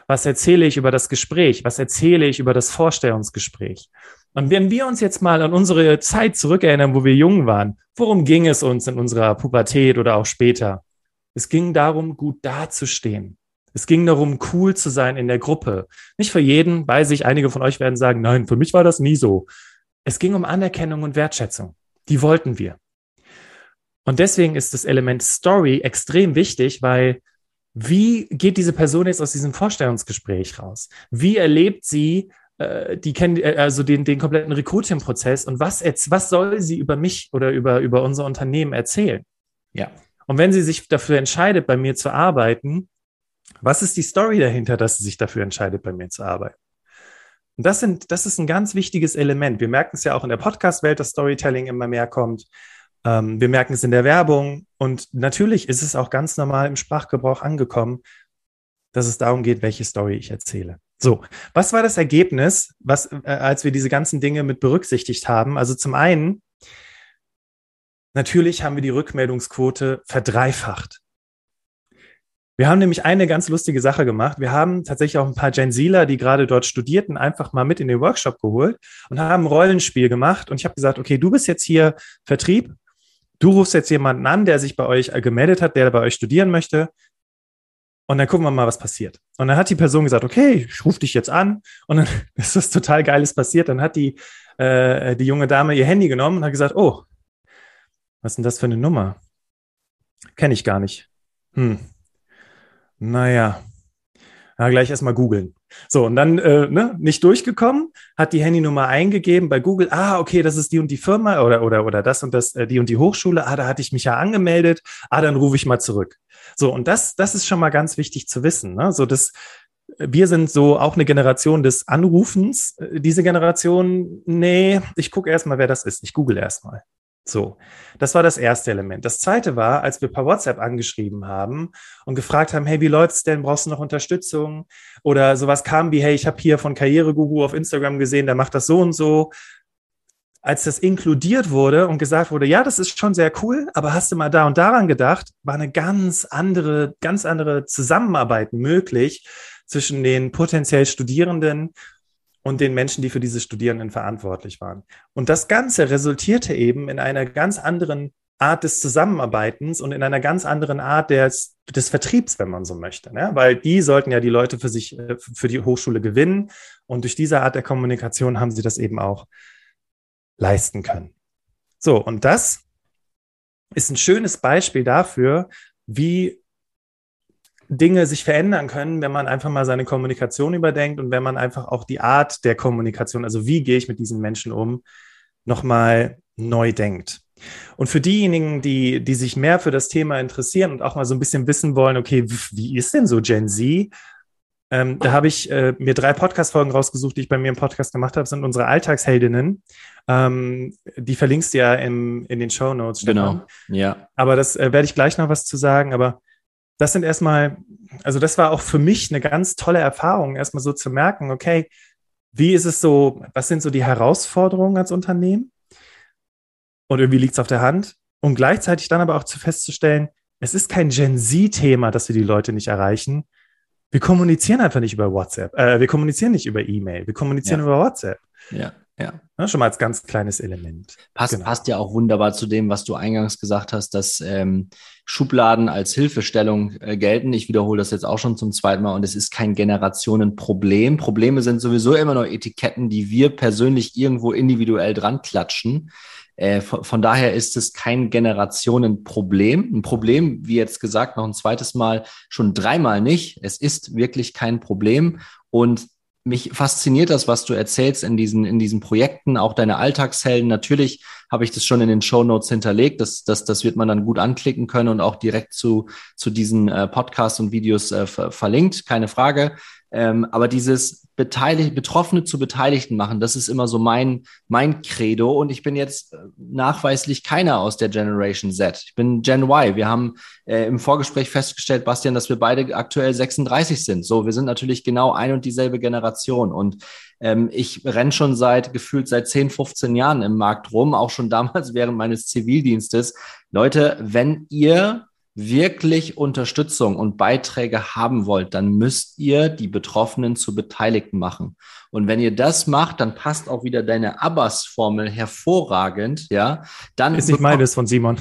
S2: Was erzähle ich über das Gespräch? Was erzähle ich über das Vorstellungsgespräch? Und wenn wir uns jetzt mal an unsere Zeit zurückerinnern, wo wir jung waren, worum ging es uns in unserer Pubertät oder auch später? Es ging darum, gut dazustehen. Es ging darum, cool zu sein in der Gruppe. Nicht für jeden, weiß ich, einige von euch werden sagen, nein, für mich war das nie so. Es ging um Anerkennung und Wertschätzung. Die wollten wir. Und deswegen ist das Element Story extrem wichtig, weil wie geht diese Person jetzt aus diesem Vorstellungsgespräch raus? Wie erlebt sie äh, die kennen äh, also den, den kompletten Recruiting-Prozess und was, was soll sie über mich oder über, über unser Unternehmen erzählen? Ja. Und wenn sie sich dafür entscheidet, bei mir zu arbeiten, was ist die Story dahinter, dass sie sich dafür entscheidet, bei mir zu arbeiten? Und das, sind, das ist ein ganz wichtiges Element. Wir merken es ja auch in der Podcast-Welt, dass Storytelling immer mehr kommt. Ähm, wir merken es in der Werbung und natürlich ist es auch ganz normal im Sprachgebrauch angekommen, dass es darum geht, welche Story ich erzähle. So, was war das Ergebnis, was, äh, als wir diese ganzen Dinge mit berücksichtigt haben? Also zum einen, natürlich haben wir die Rückmeldungsquote verdreifacht. Wir haben nämlich eine ganz lustige Sache gemacht. Wir haben tatsächlich auch ein paar Gen Zler, die gerade dort studierten, einfach mal mit in den Workshop geholt und haben ein Rollenspiel gemacht. Und ich habe gesagt, okay, du bist jetzt hier Vertrieb Du rufst jetzt jemanden an, der sich bei euch äh, gemeldet hat, der bei euch studieren möchte. Und dann gucken wir mal, was passiert. Und dann hat die Person gesagt, okay, ich rufe dich jetzt an. Und dann ist was total Geiles passiert. Dann hat die, äh, die junge Dame ihr Handy genommen und hat gesagt, oh, was ist denn das für eine Nummer? Kenne ich gar nicht. Hm. Naja, ja, gleich erstmal googeln. So, und dann äh, ne, nicht durchgekommen, hat die Handynummer eingegeben bei Google, ah, okay, das ist die und die Firma oder, oder, oder das und das, äh, die und die Hochschule, ah, da hatte ich mich ja angemeldet, ah, dann rufe ich mal zurück. So, und das, das ist schon mal ganz wichtig zu wissen. Ne? So, das, wir sind so auch eine Generation des Anrufens. Äh, diese Generation, nee, ich gucke erstmal, wer das ist. Ich google erstmal. So, das war das erste Element. Das zweite war, als wir per WhatsApp angeschrieben haben und gefragt haben, hey, wie läuft's denn? Brauchst du noch Unterstützung? Oder sowas kam wie, hey, ich habe hier von Karriereguru auf Instagram gesehen, der macht das so und so. als das inkludiert wurde und gesagt wurde, ja, das ist schon sehr cool, aber hast du mal da und daran gedacht, war eine ganz andere, ganz andere Zusammenarbeit möglich zwischen den potenziell Studierenden und den Menschen, die für diese Studierenden verantwortlich waren. Und das Ganze resultierte eben in einer ganz anderen Art des Zusammenarbeitens und in einer ganz anderen Art des, des Vertriebs, wenn man so möchte. Ne? Weil die sollten ja die Leute für sich, äh, für die Hochschule gewinnen. Und durch diese Art der Kommunikation haben sie das eben auch leisten können. So, und das ist ein schönes Beispiel dafür, wie Dinge sich verändern können, wenn man einfach mal seine Kommunikation überdenkt und wenn man einfach auch die Art der Kommunikation, also wie gehe ich mit diesen Menschen um, nochmal neu denkt. Und für diejenigen, die, die sich mehr für das Thema interessieren und auch mal so ein bisschen wissen wollen, okay, wie ist denn so Gen Z? Ähm, da habe ich äh, mir drei Podcast-Folgen rausgesucht, die ich bei mir im Podcast gemacht habe, sind unsere Alltagsheldinnen. Ähm, die verlinkst du ja im, in den Show Notes.
S1: Genau, ja.
S2: Aber das äh, werde ich gleich noch was zu sagen. Aber das sind erstmal, also das war auch für mich eine ganz tolle Erfahrung, erstmal so zu merken, okay, wie ist es so, was sind so die Herausforderungen als Unternehmen? Und irgendwie liegt es auf der Hand. Und gleichzeitig dann aber auch zu festzustellen, es ist kein Gen Z-Thema, dass wir die Leute nicht erreichen, wir kommunizieren einfach nicht über WhatsApp. Äh, wir kommunizieren nicht über E-Mail. Wir kommunizieren ja. über WhatsApp.
S1: Ja, ja.
S2: ja. Schon mal als ganz kleines Element.
S1: Passt, genau. passt ja auch wunderbar zu dem, was du eingangs gesagt hast, dass ähm, Schubladen als Hilfestellung äh, gelten. Ich wiederhole das jetzt auch schon zum zweiten Mal und es ist kein Generationenproblem. Probleme sind sowieso immer nur Etiketten, die wir persönlich irgendwo individuell dran klatschen. Äh, von, von, daher ist es kein Generationenproblem. Ein Problem, wie jetzt gesagt, noch ein zweites Mal, schon dreimal nicht. Es ist wirklich kein Problem. Und mich fasziniert das, was du erzählst in diesen, in diesen Projekten, auch deine Alltagshelden. Natürlich habe ich das schon in den Show Notes hinterlegt. Das, das, das wird man dann gut anklicken können und auch direkt zu, zu diesen äh, Podcasts und Videos äh, verlinkt, keine Frage. Ähm, aber dieses Beteiligt, Betroffene zu Beteiligten machen, das ist immer so mein, mein Credo. Und ich bin jetzt äh, nachweislich keiner aus der Generation Z. Ich bin Gen Y. Wir haben äh, im Vorgespräch festgestellt, Bastian, dass wir beide aktuell 36 sind. So, wir sind natürlich genau ein und dieselbe Generation. Und ähm, ich renne schon seit gefühlt seit 10, 15 Jahren im Markt rum, auch schon damals während meines Zivildienstes. Leute, wenn ihr wirklich Unterstützung und Beiträge haben wollt, dann müsst ihr die Betroffenen zu Beteiligten machen. Und wenn ihr das macht, dann passt auch wieder deine Abbas-Formel hervorragend, ja. Dann
S2: ist nicht meines von Simon.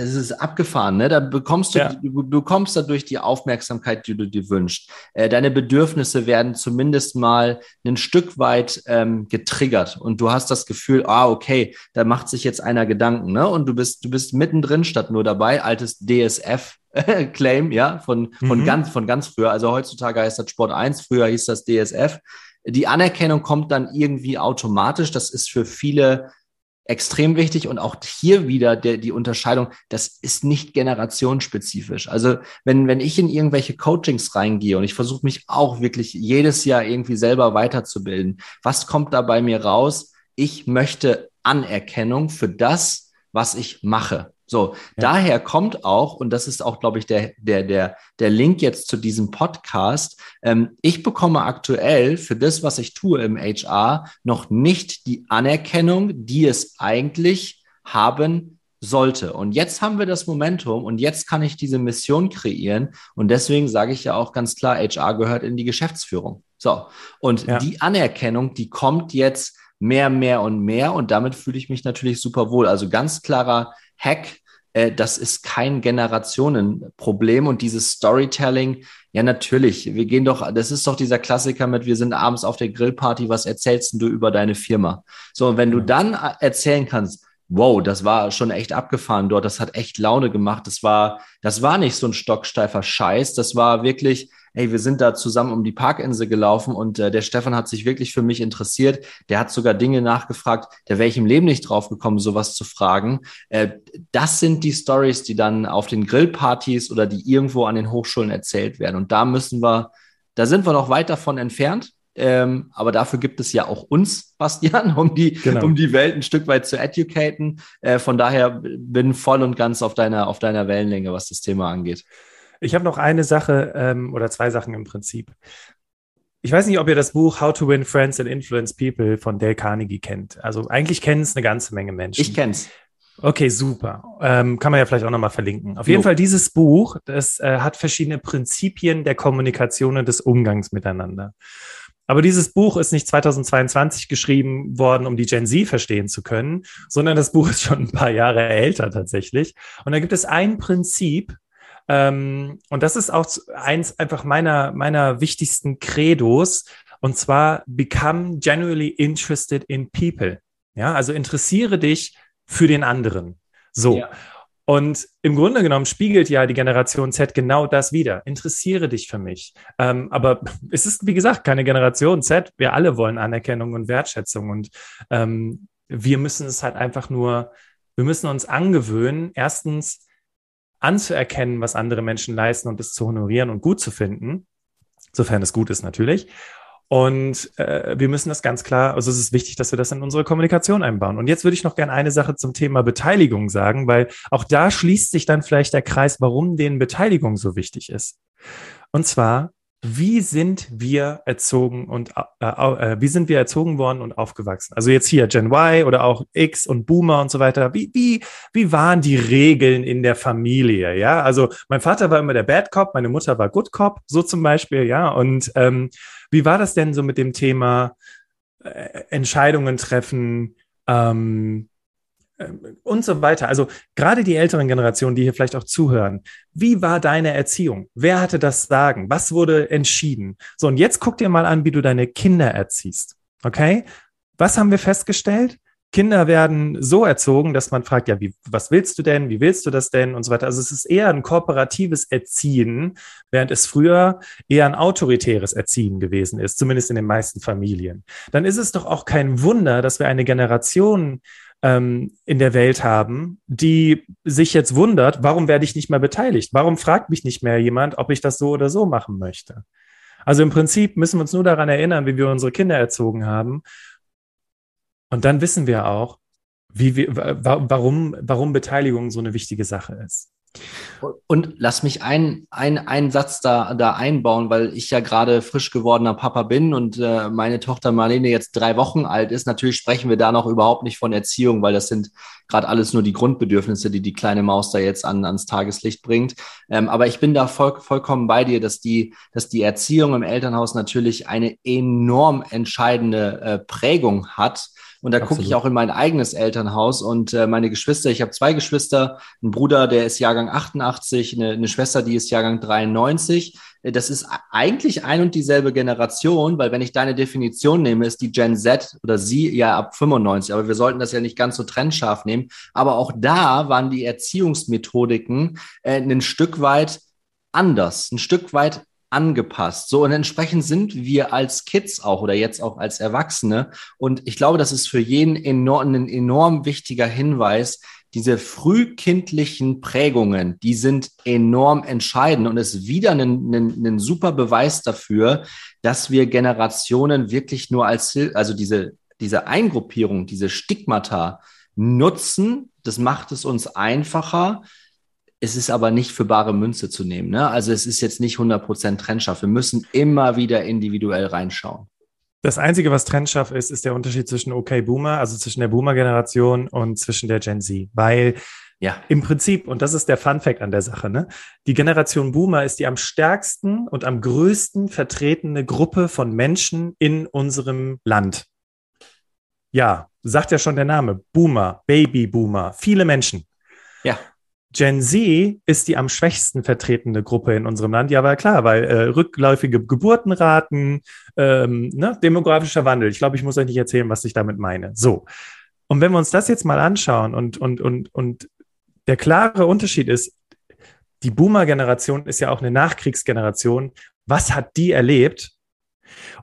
S1: es ist abgefahren, ne? Da bekommst du, ja. du bekommst dadurch die Aufmerksamkeit, die du dir wünschst. Äh, deine Bedürfnisse werden zumindest mal ein Stück weit ähm, getriggert und du hast das Gefühl, ah, okay, da macht sich jetzt einer Gedanken, ne? Und du bist, du bist mittendrin statt nur dabei, altes DSF Claim, ja, von, von, mhm. ganz, von ganz früher. Also heutzutage heißt das Sport 1, früher hieß das DSF. Die Anerkennung kommt dann irgendwie automatisch. Das ist für viele extrem wichtig und auch hier wieder der, die Unterscheidung, das ist nicht generationsspezifisch. Also wenn, wenn ich in irgendwelche Coachings reingehe und ich versuche mich auch wirklich jedes Jahr irgendwie selber weiterzubilden, was kommt da bei mir raus? Ich möchte Anerkennung für das, was ich mache. So, ja. daher kommt auch, und das ist auch, glaube ich, der, der, der, der Link jetzt zu diesem Podcast. Ähm, ich bekomme aktuell für das, was ich tue im HR, noch nicht die Anerkennung, die es eigentlich haben sollte. Und jetzt haben wir das Momentum und jetzt kann ich diese Mission kreieren. Und deswegen sage ich ja auch ganz klar, HR gehört in die Geschäftsführung. So, und ja. die Anerkennung, die kommt jetzt mehr, mehr und mehr. Und damit fühle ich mich natürlich super wohl. Also ganz klarer Hack, äh, das ist kein Generationenproblem und dieses Storytelling, ja natürlich, wir gehen doch, das ist doch dieser Klassiker mit, wir sind abends auf der Grillparty, was erzählst du über deine Firma? So, und wenn du dann äh, erzählen kannst, wow, das war schon echt abgefahren dort, das hat echt Laune gemacht, das war, das war nicht so ein stocksteifer Scheiß, das war wirklich, hey, wir sind da zusammen um die Parkinsel gelaufen und äh, der Stefan hat sich wirklich für mich interessiert. Der hat sogar Dinge nachgefragt, der wäre ich im Leben nicht drauf gekommen, sowas zu fragen. Äh, das sind die Stories, die dann auf den Grillpartys oder die irgendwo an den Hochschulen erzählt werden. Und da müssen wir, da sind wir noch weit davon entfernt. Ähm, aber dafür gibt es ja auch uns, Bastian, um die, genau. um die Welt ein Stück weit zu educaten. Äh, von daher bin voll und ganz auf deiner, auf deiner Wellenlänge, was das Thema angeht.
S2: Ich habe noch eine Sache ähm, oder zwei Sachen im Prinzip. ich weiß nicht, ob ihr das Buch How to Win Friends and Influence People von Dale Carnegie kennt. Also eigentlich kennen es eine ganze Menge Menschen.
S1: Ich kenn's.
S2: Okay, super. Ähm, kann man ja vielleicht auch nochmal verlinken. Auf jeden Fall dieses Buch, das äh, hat verschiedene Prinzipien der Kommunikation und des Umgangs miteinander. Aber dieses Buch ist nicht 2022 geschrieben worden, um die Gen Z verstehen zu können, sondern das Buch ist schon ein paar Jahre älter tatsächlich. Und da gibt es ein Prinzip, ähm, und das ist auch eins einfach meiner, meiner wichtigsten Credos, und zwar become genuinely interested in people. Ja, also interessiere dich für den anderen. So. Ja. Und im Grunde genommen spiegelt ja die Generation Z genau das wieder. Interessiere dich für mich. Ähm, aber es ist, wie gesagt, keine Generation Z. Wir alle wollen Anerkennung und Wertschätzung. Und ähm, wir müssen es halt einfach nur, wir müssen uns angewöhnen, erstens anzuerkennen, was andere Menschen leisten und es zu honorieren und gut zu finden, sofern es gut ist natürlich. Und äh, wir müssen das ganz klar, also es ist wichtig, dass wir das in unsere Kommunikation einbauen. Und jetzt würde ich noch gerne eine Sache zum Thema Beteiligung sagen, weil auch da schließt sich dann vielleicht der Kreis, warum denen Beteiligung so wichtig ist. Und zwar, wie sind wir erzogen und äh, äh, wie sind wir erzogen worden und aufgewachsen? Also jetzt hier Gen Y oder auch X und Boomer und so weiter. Wie, wie, wie waren die Regeln in der Familie? Ja, also mein Vater war immer der Bad Cop, meine Mutter war Good Cop, so zum Beispiel, ja. Und ähm, wie war das denn so mit dem Thema äh, Entscheidungen treffen? Ähm, und so weiter. Also gerade die älteren Generationen, die hier vielleicht auch zuhören, wie war deine Erziehung? Wer hatte das Sagen? Was wurde entschieden? So, und jetzt guck dir mal an, wie du deine Kinder erziehst. Okay? Was haben wir festgestellt? Kinder werden so erzogen, dass man fragt, ja, wie, was willst du denn? Wie willst du das denn? Und so weiter. Also es ist eher ein kooperatives Erziehen, während es früher eher ein autoritäres Erziehen gewesen ist, zumindest in den meisten Familien. Dann ist es doch auch kein Wunder, dass wir eine Generation ähm, in der Welt haben, die sich jetzt wundert, warum werde ich nicht mehr beteiligt? Warum fragt mich nicht mehr jemand, ob ich das so oder so machen möchte? Also im Prinzip müssen wir uns nur daran erinnern, wie wir unsere Kinder erzogen haben. Und dann wissen wir auch, wie wir, warum, warum Beteiligung so eine wichtige Sache ist.
S1: Und lass mich einen, einen, Satz da, da einbauen, weil ich ja gerade frisch gewordener Papa bin und äh, meine Tochter Marlene jetzt drei Wochen alt ist. Natürlich sprechen wir da noch überhaupt nicht von Erziehung, weil das sind gerade alles nur die Grundbedürfnisse, die die kleine Maus da jetzt an, ans Tageslicht bringt. Ähm, aber ich bin da voll, vollkommen bei dir, dass die, dass die Erziehung im Elternhaus natürlich eine enorm entscheidende äh, Prägung hat und da gucke ich auch in mein eigenes Elternhaus und äh, meine Geschwister, ich habe zwei Geschwister, einen Bruder, der ist Jahrgang 88, eine, eine Schwester, die ist Jahrgang 93. Äh, das ist eigentlich ein und dieselbe Generation, weil wenn ich deine Definition nehme, ist die Gen Z oder sie ja ab 95, aber wir sollten das ja nicht ganz so trennscharf nehmen. Aber auch da waren die Erziehungsmethodiken äh, ein Stück weit anders, ein Stück weit angepasst. So, und entsprechend sind wir als Kids auch oder jetzt auch als Erwachsene. Und ich glaube, das ist für jeden enorm, ein enorm wichtiger Hinweis. Diese frühkindlichen Prägungen, die sind enorm entscheidend und ist wieder ein, ein, ein super Beweis dafür, dass wir Generationen wirklich nur als, also diese, diese Eingruppierung, diese Stigmata nutzen. Das macht es uns einfacher, es ist aber nicht für bare Münze zu nehmen. Ne? Also es ist jetzt nicht 100% trennscharf. Wir müssen immer wieder individuell reinschauen.
S2: Das Einzige, was trennscharf ist, ist der Unterschied zwischen OK Boomer, also zwischen der Boomer-Generation und zwischen der Gen Z. Weil ja. Im Prinzip, und das ist der Fun Fact an der Sache, ne? Die Generation Boomer ist die am stärksten und am größten vertretene Gruppe von Menschen in unserem Land. Ja, sagt ja schon der Name. Boomer, Baby Boomer, viele Menschen. Ja. Gen Z ist die am schwächsten vertretene Gruppe in unserem Land. Ja, aber klar, weil äh, rückläufige Geburtenraten, ähm, ne, demografischer Wandel. Ich glaube, ich muss euch nicht erzählen, was ich damit meine. So. Und wenn wir uns das jetzt mal anschauen und, und, und, und der klare Unterschied ist, die Boomer-Generation ist ja auch eine Nachkriegsgeneration. Was hat die erlebt?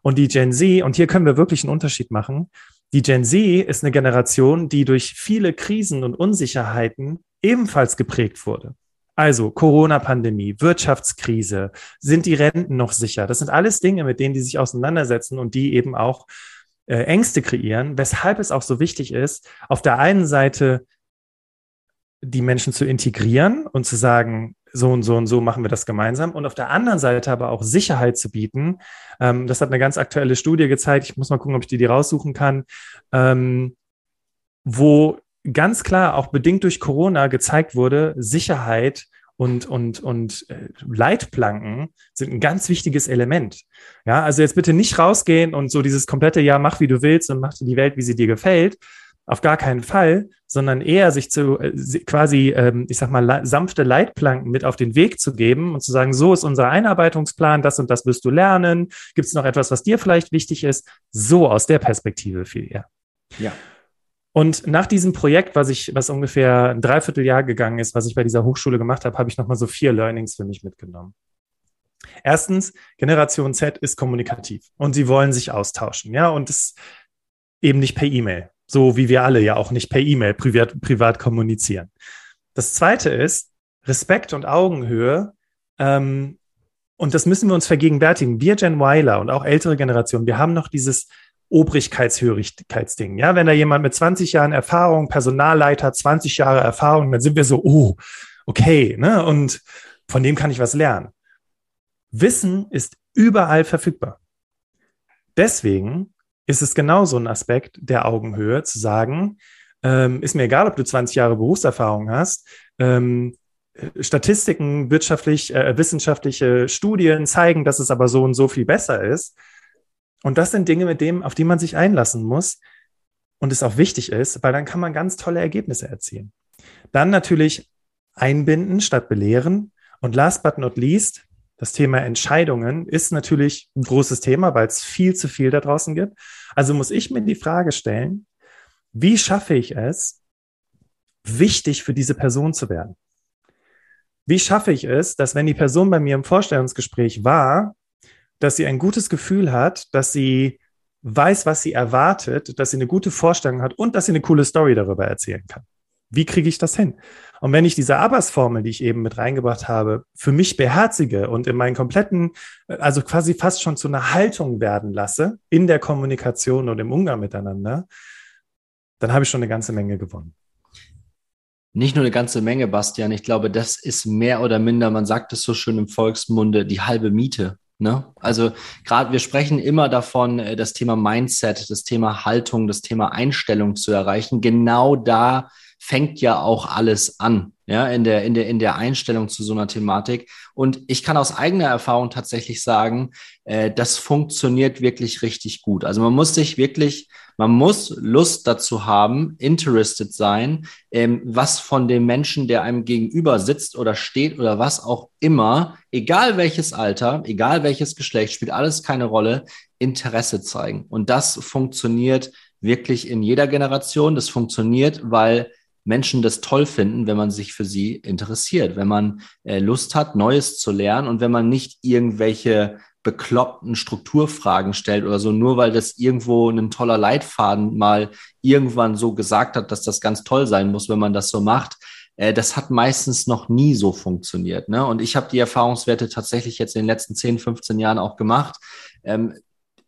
S2: Und die Gen Z, und hier können wir wirklich einen Unterschied machen, die Gen Z ist eine Generation, die durch viele Krisen und Unsicherheiten ebenfalls geprägt wurde. Also Corona-Pandemie, Wirtschaftskrise, sind die Renten noch sicher? Das sind alles Dinge, mit denen die sich auseinandersetzen und die eben auch äh, Ängste kreieren, weshalb es auch so wichtig ist, auf der einen Seite die Menschen zu integrieren und zu sagen, so und so und so machen wir das gemeinsam. Und auf der anderen Seite aber auch Sicherheit zu bieten. Ähm, das hat eine ganz aktuelle Studie gezeigt. Ich muss mal gucken, ob ich die, die raussuchen kann, ähm, wo ganz klar auch bedingt durch Corona gezeigt wurde, Sicherheit und, und, und äh, Leitplanken sind ein ganz wichtiges Element. Ja, also jetzt bitte nicht rausgehen und so dieses komplette Ja, mach wie du willst und mach die Welt, wie sie dir gefällt, auf gar keinen Fall, sondern eher sich zu äh, quasi, ähm, ich sag mal, sanfte Leitplanken mit auf den Weg zu geben und zu sagen, so ist unser Einarbeitungsplan, das und das wirst du lernen. Gibt es noch etwas, was dir vielleicht wichtig ist? So aus der Perspektive viel eher. Ja. Und nach diesem Projekt, was ich, was ungefähr ein Dreivierteljahr gegangen ist, was ich bei dieser Hochschule gemacht habe, habe ich nochmal so vier Learnings für mich mitgenommen. Erstens, Generation Z ist kommunikativ und sie wollen sich austauschen, ja, und es eben nicht per E-Mail, so wie wir alle ja auch nicht per E-Mail privat, privat kommunizieren. Das zweite ist Respekt und Augenhöhe. Ähm, und das müssen wir uns vergegenwärtigen. Wir Gen Weiler und auch ältere Generationen, wir haben noch dieses Obrigkeitshörigkeitsding. Ja, wenn da jemand mit 20 Jahren Erfahrung, Personalleiter, 20 Jahre Erfahrung, dann sind wir so, oh, okay, ne? Und von dem kann ich was lernen. Wissen ist überall verfügbar. Deswegen ist es genauso ein Aspekt der Augenhöhe, zu sagen, ähm, ist mir egal, ob du 20 Jahre Berufserfahrung hast, ähm, Statistiken, wirtschaftlich, äh, wissenschaftliche Studien zeigen, dass es aber so und so viel besser ist. Und das sind Dinge, mit denen, auf die man sich einlassen muss und es auch wichtig ist, weil dann kann man ganz tolle Ergebnisse erzielen. Dann natürlich einbinden statt belehren. Und last but not least, das Thema Entscheidungen ist natürlich ein großes Thema, weil es viel zu viel da draußen gibt. Also muss ich mir die Frage stellen, wie schaffe ich es, wichtig für diese Person zu werden? Wie schaffe ich es, dass wenn die Person bei mir im Vorstellungsgespräch war, dass sie ein gutes Gefühl hat, dass sie weiß, was sie erwartet, dass sie eine gute Vorstellung hat und dass sie eine coole Story darüber erzählen kann. Wie kriege ich das hin? Und wenn ich diese Abbas-Formel, die ich eben mit reingebracht habe, für mich beherzige und in meinen kompletten, also quasi fast schon zu einer Haltung werden lasse in der Kommunikation und im Umgang miteinander, dann habe ich schon eine ganze Menge gewonnen.
S1: Nicht nur eine ganze Menge, Bastian. Ich glaube, das ist mehr oder minder, man sagt es so schön im Volksmunde, die halbe Miete. Ne? Also gerade wir sprechen immer davon, äh, das Thema Mindset, das Thema Haltung, das Thema Einstellung zu erreichen. Genau da fängt ja auch alles an, ja, in der, in der, in der Einstellung zu so einer Thematik. Und ich kann aus eigener Erfahrung tatsächlich sagen, äh, das funktioniert wirklich richtig gut. Also man muss sich wirklich man muss Lust dazu haben, interested sein, ähm, was von dem Menschen, der einem gegenüber sitzt oder steht oder was auch immer, egal welches Alter, egal welches Geschlecht, spielt alles keine Rolle, Interesse zeigen. Und das funktioniert wirklich in jeder Generation. Das funktioniert, weil Menschen das toll finden, wenn man sich für sie interessiert, wenn man äh, Lust hat, Neues zu lernen und wenn man nicht irgendwelche bekloppten Strukturfragen stellt oder so, nur weil das irgendwo ein toller Leitfaden mal irgendwann so gesagt hat, dass das ganz toll sein muss, wenn man das so macht. Äh, das hat meistens noch nie so funktioniert. Ne? Und ich habe die Erfahrungswerte tatsächlich jetzt in den letzten 10, 15 Jahren auch gemacht. Ähm,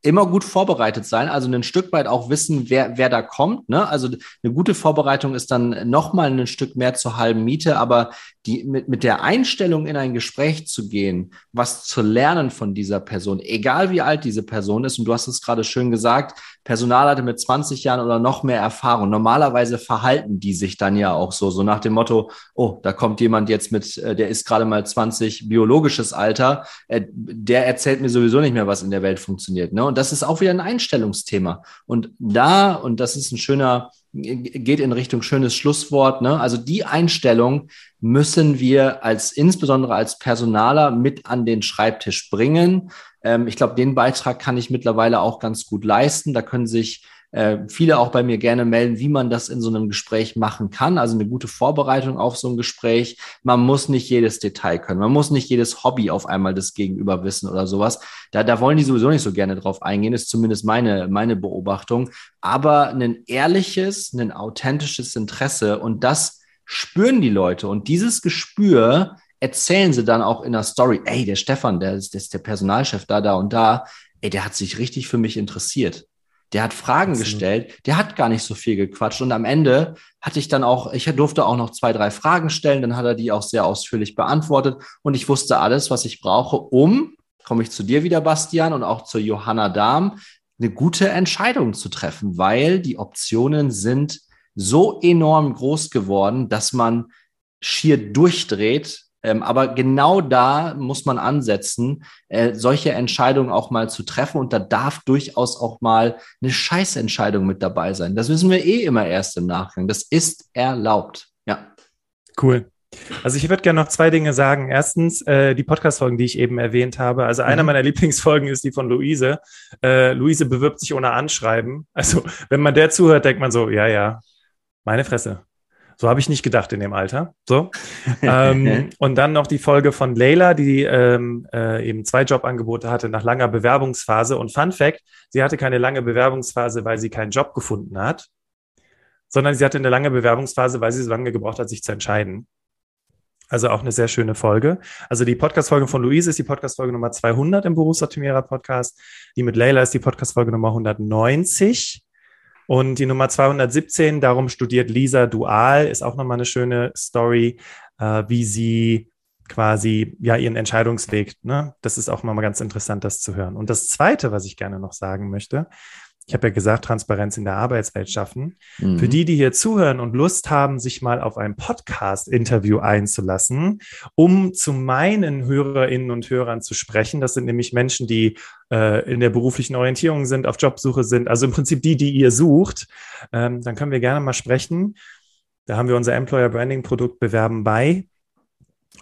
S1: immer gut vorbereitet sein, also ein Stück weit auch wissen, wer, wer da kommt. Ne? Also eine gute Vorbereitung ist dann nochmal ein Stück mehr zur halben Miete, aber die, mit, mit der Einstellung in ein Gespräch zu gehen, was zu lernen von dieser Person, egal wie alt diese Person ist, und du hast es gerade schön gesagt, Personalleiter mit 20 Jahren oder noch mehr Erfahrung. Normalerweise verhalten die sich dann ja auch so, so nach dem Motto, oh, da kommt jemand jetzt mit, äh, der ist gerade mal 20 biologisches Alter, äh, der erzählt mir sowieso nicht mehr, was in der Welt funktioniert. Ne? Und das ist auch wieder ein Einstellungsthema. Und da, und das ist ein schöner, geht in Richtung schönes Schlusswort, ne? Also die Einstellung müssen wir als, insbesondere als Personaler mit an den Schreibtisch bringen. Ähm, ich glaube, den Beitrag kann ich mittlerweile auch ganz gut leisten. Da können sich äh, viele auch bei mir gerne melden, wie man das in so einem Gespräch machen kann. Also eine gute Vorbereitung auf so ein Gespräch. Man muss nicht jedes Detail können. Man muss nicht jedes Hobby auf einmal das Gegenüber wissen oder sowas. Da, da wollen die sowieso nicht so gerne drauf eingehen, ist zumindest meine, meine Beobachtung. Aber ein ehrliches, ein authentisches Interesse und das spüren die Leute. Und dieses Gespür erzählen sie dann auch in der Story. Ey, der Stefan, der ist, der ist der Personalchef da, da und da. Ey, der hat sich richtig für mich interessiert. der hat Fragen Absolut. gestellt, der hat gar nicht so viel gequatscht. Und am Ende hatte ich dann auch, ich durfte auch noch zwei, drei Fragen stellen, dann hat er die auch sehr ausführlich beantwortet und ich wusste alles, was ich brauche, um, komme ich zu dir wieder, Bastian, und auch zu Johanna Dahm, eine gute Entscheidung zu treffen, weil die Optionen sind so enorm groß geworden, dass man schier durchdreht, ähm, aber genau da muss man ansetzen, äh, solche Entscheidungen auch mal zu treffen. Und da darf durchaus auch mal eine Scheißentscheidung mit dabei sein. Das wissen wir eh immer erst im Nachgang. Das ist erlaubt. Ja.
S2: Cool. Also ich würde gerne noch zwei Dinge sagen. Erstens, äh, die Podcast-Folgen, die ich eben erwähnt habe. Also einer mhm. meiner Lieblingsfolgen ist die von Luise. Äh, Luise bewirbt sich ohne Anschreiben. Also wenn man der zuhört, denkt man so, ja, ja, meine Fresse. So habe ich nicht gedacht in dem Alter. So. ähm, und dann noch die Folge von Leila, die ähm, äh, eben zwei Jobangebote hatte nach langer Bewerbungsphase. Und Fun Fact, sie hatte keine lange Bewerbungsphase, weil sie keinen Job gefunden hat, sondern sie hatte eine lange Bewerbungsphase, weil sie so lange gebraucht hat, sich zu entscheiden. Also auch eine sehr schöne Folge. Also die Podcast-Folge von Luise ist die Podcast-Folge Nummer 200 im Berufsoptimierer Podcast. Die mit Leila ist die Podcast-Folge Nummer 190. Und die Nummer 217, darum studiert Lisa Dual, ist auch nochmal eine schöne Story, äh, wie sie quasi ja ihren Entscheidungsweg, ne? Das ist auch nochmal ganz interessant, das zu hören. Und das Zweite, was ich gerne noch sagen möchte, ich habe ja gesagt, Transparenz in der Arbeitswelt schaffen. Mhm. Für die, die hier zuhören und Lust haben, sich mal auf ein Podcast-Interview einzulassen, um zu meinen Hörerinnen und Hörern zu sprechen. Das sind nämlich Menschen, die äh, in der beruflichen Orientierung sind, auf Jobsuche sind, also im Prinzip die, die ihr sucht. Ähm, dann können wir gerne mal sprechen. Da haben wir unser Employer Branding Produkt bewerben bei.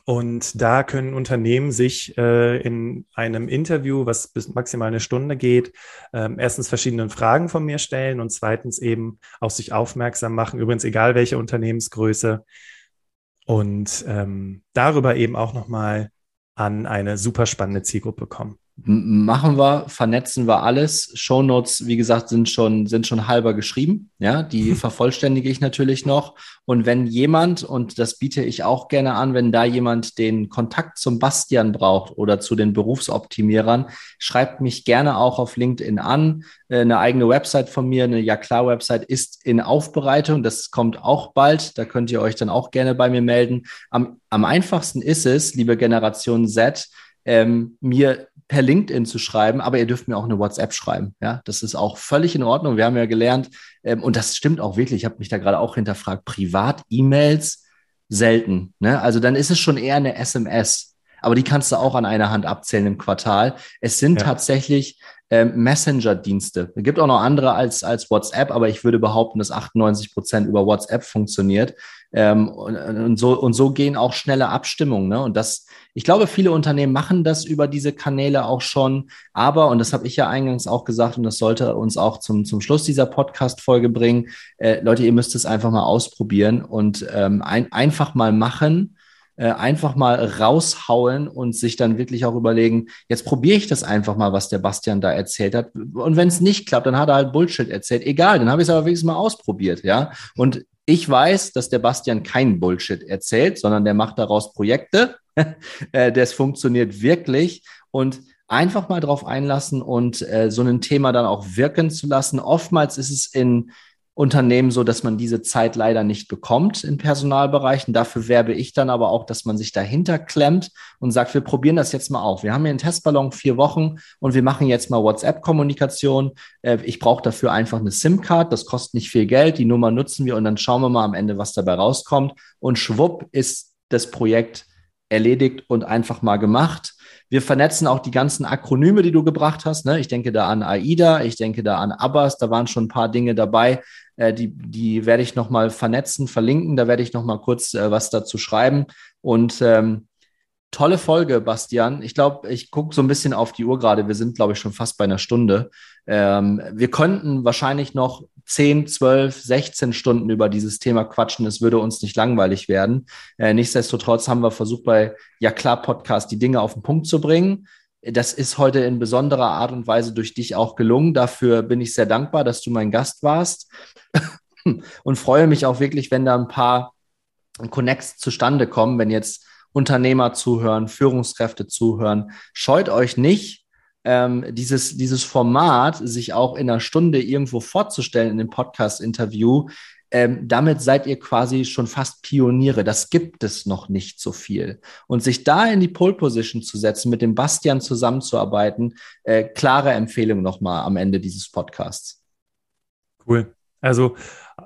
S2: Und da können Unternehmen sich äh, in einem Interview, was bis maximal eine Stunde geht, äh, erstens verschiedene Fragen von mir stellen und zweitens eben auf sich aufmerksam machen, übrigens egal welche Unternehmensgröße. Und ähm, darüber eben auch nochmal an eine super spannende Zielgruppe kommen.
S1: Machen wir, vernetzen wir alles. Shownotes, wie gesagt, sind schon, sind schon halber geschrieben. Ja, die vervollständige ich natürlich noch. Und wenn jemand, und das biete ich auch gerne an, wenn da jemand den Kontakt zum Bastian braucht oder zu den Berufsoptimierern, schreibt mich gerne auch auf LinkedIn an. Äh, eine eigene Website von mir, eine Ja klar Website ist in Aufbereitung. Das kommt auch bald. Da könnt ihr euch dann auch gerne bei mir melden. Am, am einfachsten ist es, liebe Generation Z, ähm, mir per LinkedIn zu schreiben, aber ihr dürft mir auch eine WhatsApp schreiben. Ja, das ist auch völlig in Ordnung. Wir haben ja gelernt, ähm, und das stimmt auch wirklich. Ich habe mich da gerade auch hinterfragt. Privat-E-Mails selten. Ne? Also dann ist es schon eher eine SMS. Aber die kannst du auch an einer Hand abzählen im Quartal. Es sind ja. tatsächlich ähm, Messenger-Dienste. Es gibt auch noch andere als, als WhatsApp, aber ich würde behaupten, dass 98 Prozent über WhatsApp funktioniert. Ähm, und, und, so, und so gehen auch schnelle Abstimmungen. Ne? Und das, ich glaube, viele Unternehmen machen das über diese Kanäle auch schon. Aber, und das habe ich ja eingangs auch gesagt, und das sollte uns auch zum, zum Schluss dieser Podcast-Folge bringen, äh, Leute, ihr müsst es einfach mal ausprobieren und ähm, ein, einfach mal machen äh, einfach mal raushauen und sich dann wirklich auch überlegen, jetzt probiere ich das einfach mal, was der Bastian da erzählt hat. Und wenn es nicht klappt, dann hat er halt Bullshit erzählt. Egal, dann habe ich es aber wenigstens mal ausprobiert, ja. Und ich weiß, dass der Bastian kein Bullshit erzählt, sondern der macht daraus Projekte. Äh, das funktioniert wirklich. Und einfach mal drauf einlassen und äh, so ein Thema dann auch wirken zu lassen. Oftmals ist es in Unternehmen so, dass man diese Zeit leider nicht bekommt in Personalbereichen. Dafür werbe ich dann aber auch, dass man sich dahinter klemmt und sagt, wir probieren das jetzt mal auf. Wir haben hier einen Testballon vier Wochen und wir machen jetzt mal WhatsApp-Kommunikation. Äh, ich brauche dafür einfach eine SIM-Card. Das kostet nicht viel Geld. Die Nummer nutzen wir und dann schauen wir mal am Ende, was dabei rauskommt. Und schwupp ist das Projekt erledigt und einfach mal gemacht. Wir vernetzen auch die ganzen Akronyme, die du gebracht hast. Ne? Ich denke da an AIDA, ich denke da an Abbas, da waren schon ein paar Dinge dabei, die, die werde ich nochmal vernetzen, verlinken, da werde ich nochmal kurz äh, was dazu schreiben. Und ähm, tolle Folge, Bastian. Ich glaube, ich gucke so ein bisschen auf die Uhr gerade. Wir sind, glaube ich, schon fast bei einer Stunde. Ähm, wir könnten wahrscheinlich noch 10, 12, 16 Stunden über dieses Thema quatschen. Es würde uns nicht langweilig werden. Äh, nichtsdestotrotz haben wir versucht, bei Ja klar Podcast die Dinge auf den Punkt zu bringen. Das ist heute in besonderer Art und Weise durch dich auch gelungen. Dafür bin ich sehr dankbar, dass du mein Gast warst und freue mich auch wirklich, wenn da ein paar Connects zustande kommen, wenn jetzt Unternehmer zuhören, Führungskräfte zuhören. Scheut euch nicht, ähm, dieses, dieses Format, sich auch in einer Stunde irgendwo vorzustellen in dem Podcast-Interview, ähm, damit seid ihr quasi schon fast Pioniere. Das gibt es noch nicht so viel. Und sich da in die Pole Position zu setzen, mit dem Bastian zusammenzuarbeiten, äh, klare Empfehlung nochmal am Ende dieses Podcasts.
S2: Cool. Also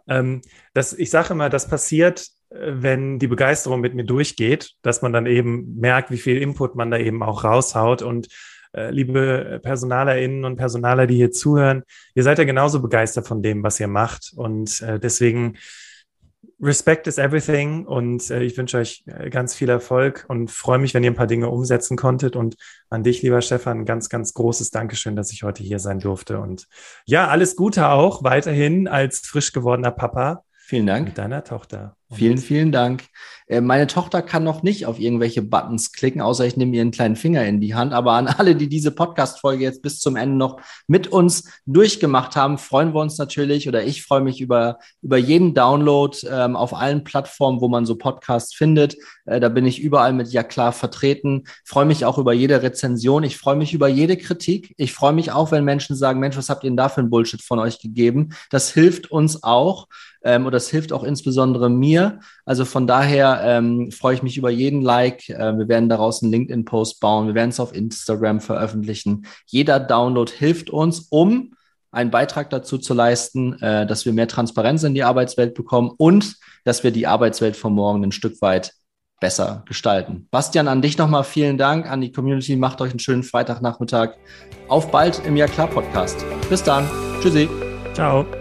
S2: ähm, das, ich sage immer, das passiert, äh, wenn die Begeisterung mit mir durchgeht, dass man dann eben merkt, wie viel Input man da eben auch raushaut und liebe PersonalerInnen und Personaler, die hier zuhören, ihr seid ja genauso begeistert von dem, was ihr macht. Und äh, deswegen Respect is everything und äh, ich wünsche euch äh, ganz viel Erfolg und freue mich, wenn ihr ein paar Dinge umsetzen konntet. Und an dich, lieber Stefan, ein ganz, ganz großes Dankeschön, dass ich heute hier sein durfte. Und ja, alles Gute auch weiterhin als frisch gewordener Papa.
S1: Vielen Dank.
S2: Mit deiner Tochter.
S1: Vielen, vielen Dank. Äh, meine Tochter kann noch nicht auf irgendwelche Buttons klicken, außer ich nehme ihren kleinen Finger in die Hand. Aber an alle, die diese Podcast-Folge jetzt bis zum Ende noch mit uns durchgemacht haben, freuen wir uns natürlich oder ich freue mich über, über jeden Download ähm, auf allen Plattformen, wo man so Podcasts findet. Äh, da bin ich überall mit Ja klar vertreten. Freue mich auch über jede Rezension. Ich freue mich über jede Kritik. Ich freue mich auch, wenn Menschen sagen, Mensch, was habt ihr denn da für ein Bullshit von euch gegeben? Das hilft uns auch ähm, und das hilft auch insbesondere mir. Also von daher ähm, freue ich mich über jeden Like. Äh, wir werden daraus einen LinkedIn-Post bauen. Wir werden es auf Instagram veröffentlichen. Jeder Download hilft uns, um einen Beitrag dazu zu leisten, äh, dass wir mehr Transparenz in die Arbeitswelt bekommen und dass wir die Arbeitswelt von morgen ein Stück weit besser gestalten. Bastian, an dich nochmal vielen Dank, an die Community. Macht euch einen schönen Freitagnachmittag. Auf bald im Ja klar Podcast. Bis dann. Tschüssi.
S2: Ciao.